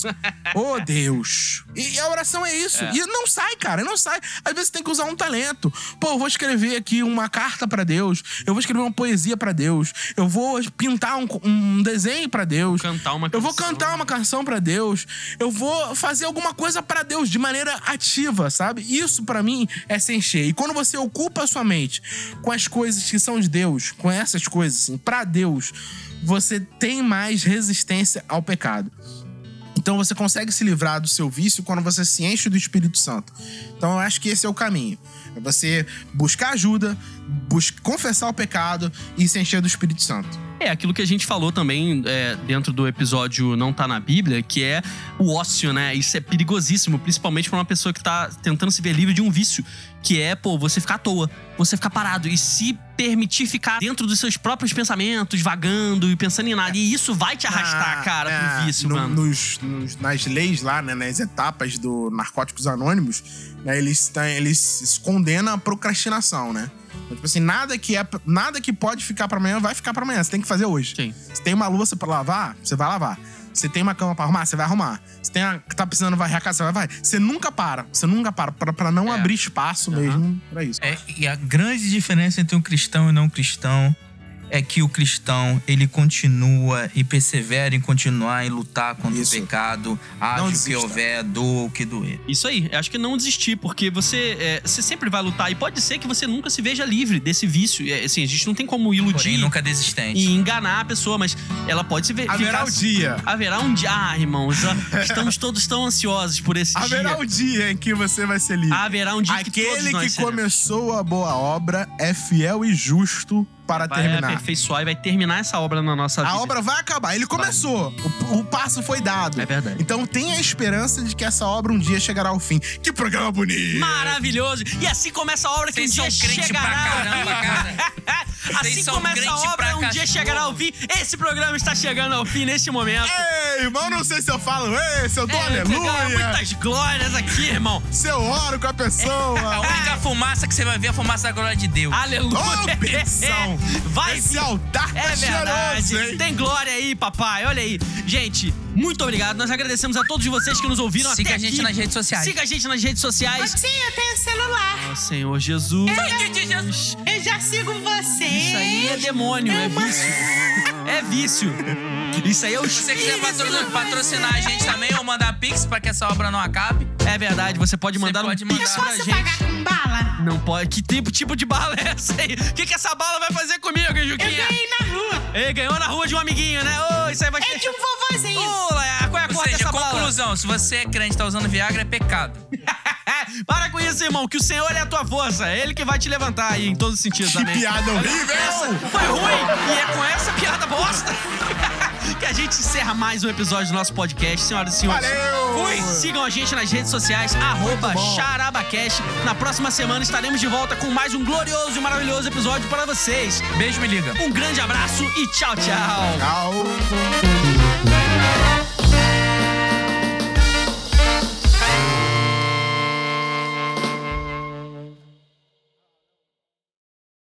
Oh, Deus. E a oração é isso. E não sai, cara, não sai. Às vezes tem que usar um talento. Pô, eu vou escrever aqui uma carta pra Deus. Eu vou escrever uma poesia pra Deus. Eu vou pintar um, um desenho pra Deus. Cantar uma Eu vou canção. cantar uma canção pra Deus. Eu vou fazer alguma coisa pra Deus de maneira ativa, sabe? Isso pra mim é se encher. E quando você ocupa a sua mente com as coisas que são de Deus, com essas coisas assim, pra Deus, você tem mais resistência ao pecado. Então você consegue se livrar do seu vício quando você se enche do Espírito Santo. Então eu acho que esse é o caminho. É você buscar ajuda, confessar o pecado e se encher do Espírito Santo. É aquilo que a gente falou também é, dentro do episódio Não Tá na Bíblia, que é o ócio, né? Isso é perigosíssimo, principalmente pra uma pessoa que tá tentando se ver livre de um vício, que é, pô, você ficar à toa, você ficar parado e se permitir ficar dentro dos seus próprios pensamentos, vagando e pensando em nada. E isso vai te arrastar, Na- cara, é, pro vício, no- mano. nos- nos- nas leis lá, né, nas etapas do Narcóticos Anônimos, né, eles, têm- eles se condenam a procrastinação, né? Tipo assim, nada que, é, nada que pode ficar pra amanhã vai ficar pra amanhã. Você tem que fazer hoje. Sim. Se tem uma louça pra lavar, você vai lavar. Se tem uma cama pra arrumar, você vai arrumar. Se tem a, tá precisando varrer a casa, você vai varrer. Você nunca para. Você nunca para. Pra, pra não É. abrir espaço Aham. mesmo pra isso. É, e a grande diferença entre um cristão e não cristão é que o cristão, ele continua e persevera em continuar em lutar contra Isso. o pecado, haja o que houver, doa o que doer. Isso aí, acho que não desistir, porque você, é, você sempre vai lutar e pode ser que você nunca se veja livre desse vício. É, assim, a gente não tem como iludir Porém, nunca desistente. e enganar a pessoa, mas ela pode se ver. Haverá ficar- o dia. Haverá um dia. Ah, irmãos, estamos todos tão ansiosos por esse Haverá dia. o dia em que você vai ser livre. Haverá um dia que todos Aquele que seremos. começou a boa obra é fiel e justo para vai terminar. aperfeiçoar e vai terminar essa obra na nossa vida. A obra vai acabar. Ele começou. O, o passo foi dado. É verdade. Então tenha a esperança de que essa obra um dia chegará ao fim. Que programa bonito! Maravilhoso! E assim começa a obra que Vocês um dia são crente chegará. pra caramba, cara. assim começa a obra, um dia chegará ao fim. Esse programa está chegando ao fim neste momento. Ei, irmão, não sei se eu falo ei, se eu dou É, aleluia. muitas glórias aqui, irmão. Se eu oro com a A pessoa. única fumaça que você vai ver é a fumaça da glória de Deus. Aleluia. Ô, benção! Vai Esse altar tá É verdade. cheiroso, hein? Tem glória aí, papai. Olha aí. Gente, muito obrigado. Nós agradecemos a todos vocês que nos ouviram Siga até a gente aqui. nas redes sociais. Siga a gente nas redes sociais. Sim, eu tenho celular. Ó, Senhor Jesus. De Jesus. Eu já sigo você. Isso aí é demônio, é vício. É vício. Isso aí é o Se você quiser patro- patrocinar a gente também ou mandar pix pra que essa obra não acabe, É verdade, você pode Você mandar pode um mandar. pix Eu pra posso gente. pagar com bala? Não pode. Que tipo, tipo de bala é essa aí? O que, que essa bala vai fazer comigo, hein, Eu Juquinha? ganhei na rua. Ei, ganhou na rua de um amiguinho, né? Ô, isso aí vai É de um vovozinho. Ô, Laia, qual é a ou cor seja, dessa bala? conclusão, se você é crente e tá usando Viagra, é pecado. Para com isso, irmão, que o Senhor é a tua força. É Ele que vai te levantar aí em todos os sentidos, Que amém? piada horrível! Essa foi ruim e é com essa piada bosta que a gente encerra mais um episódio do nosso podcast, senhoras e senhores. Valeu! Fui! Sigam a gente nas redes sociais, arroba. Charabacast. Na próxima semana estaremos de volta com mais um glorioso e maravilhoso episódio para vocês. Beijo, me liga. Um grande abraço e tchau, tchau. Tchau!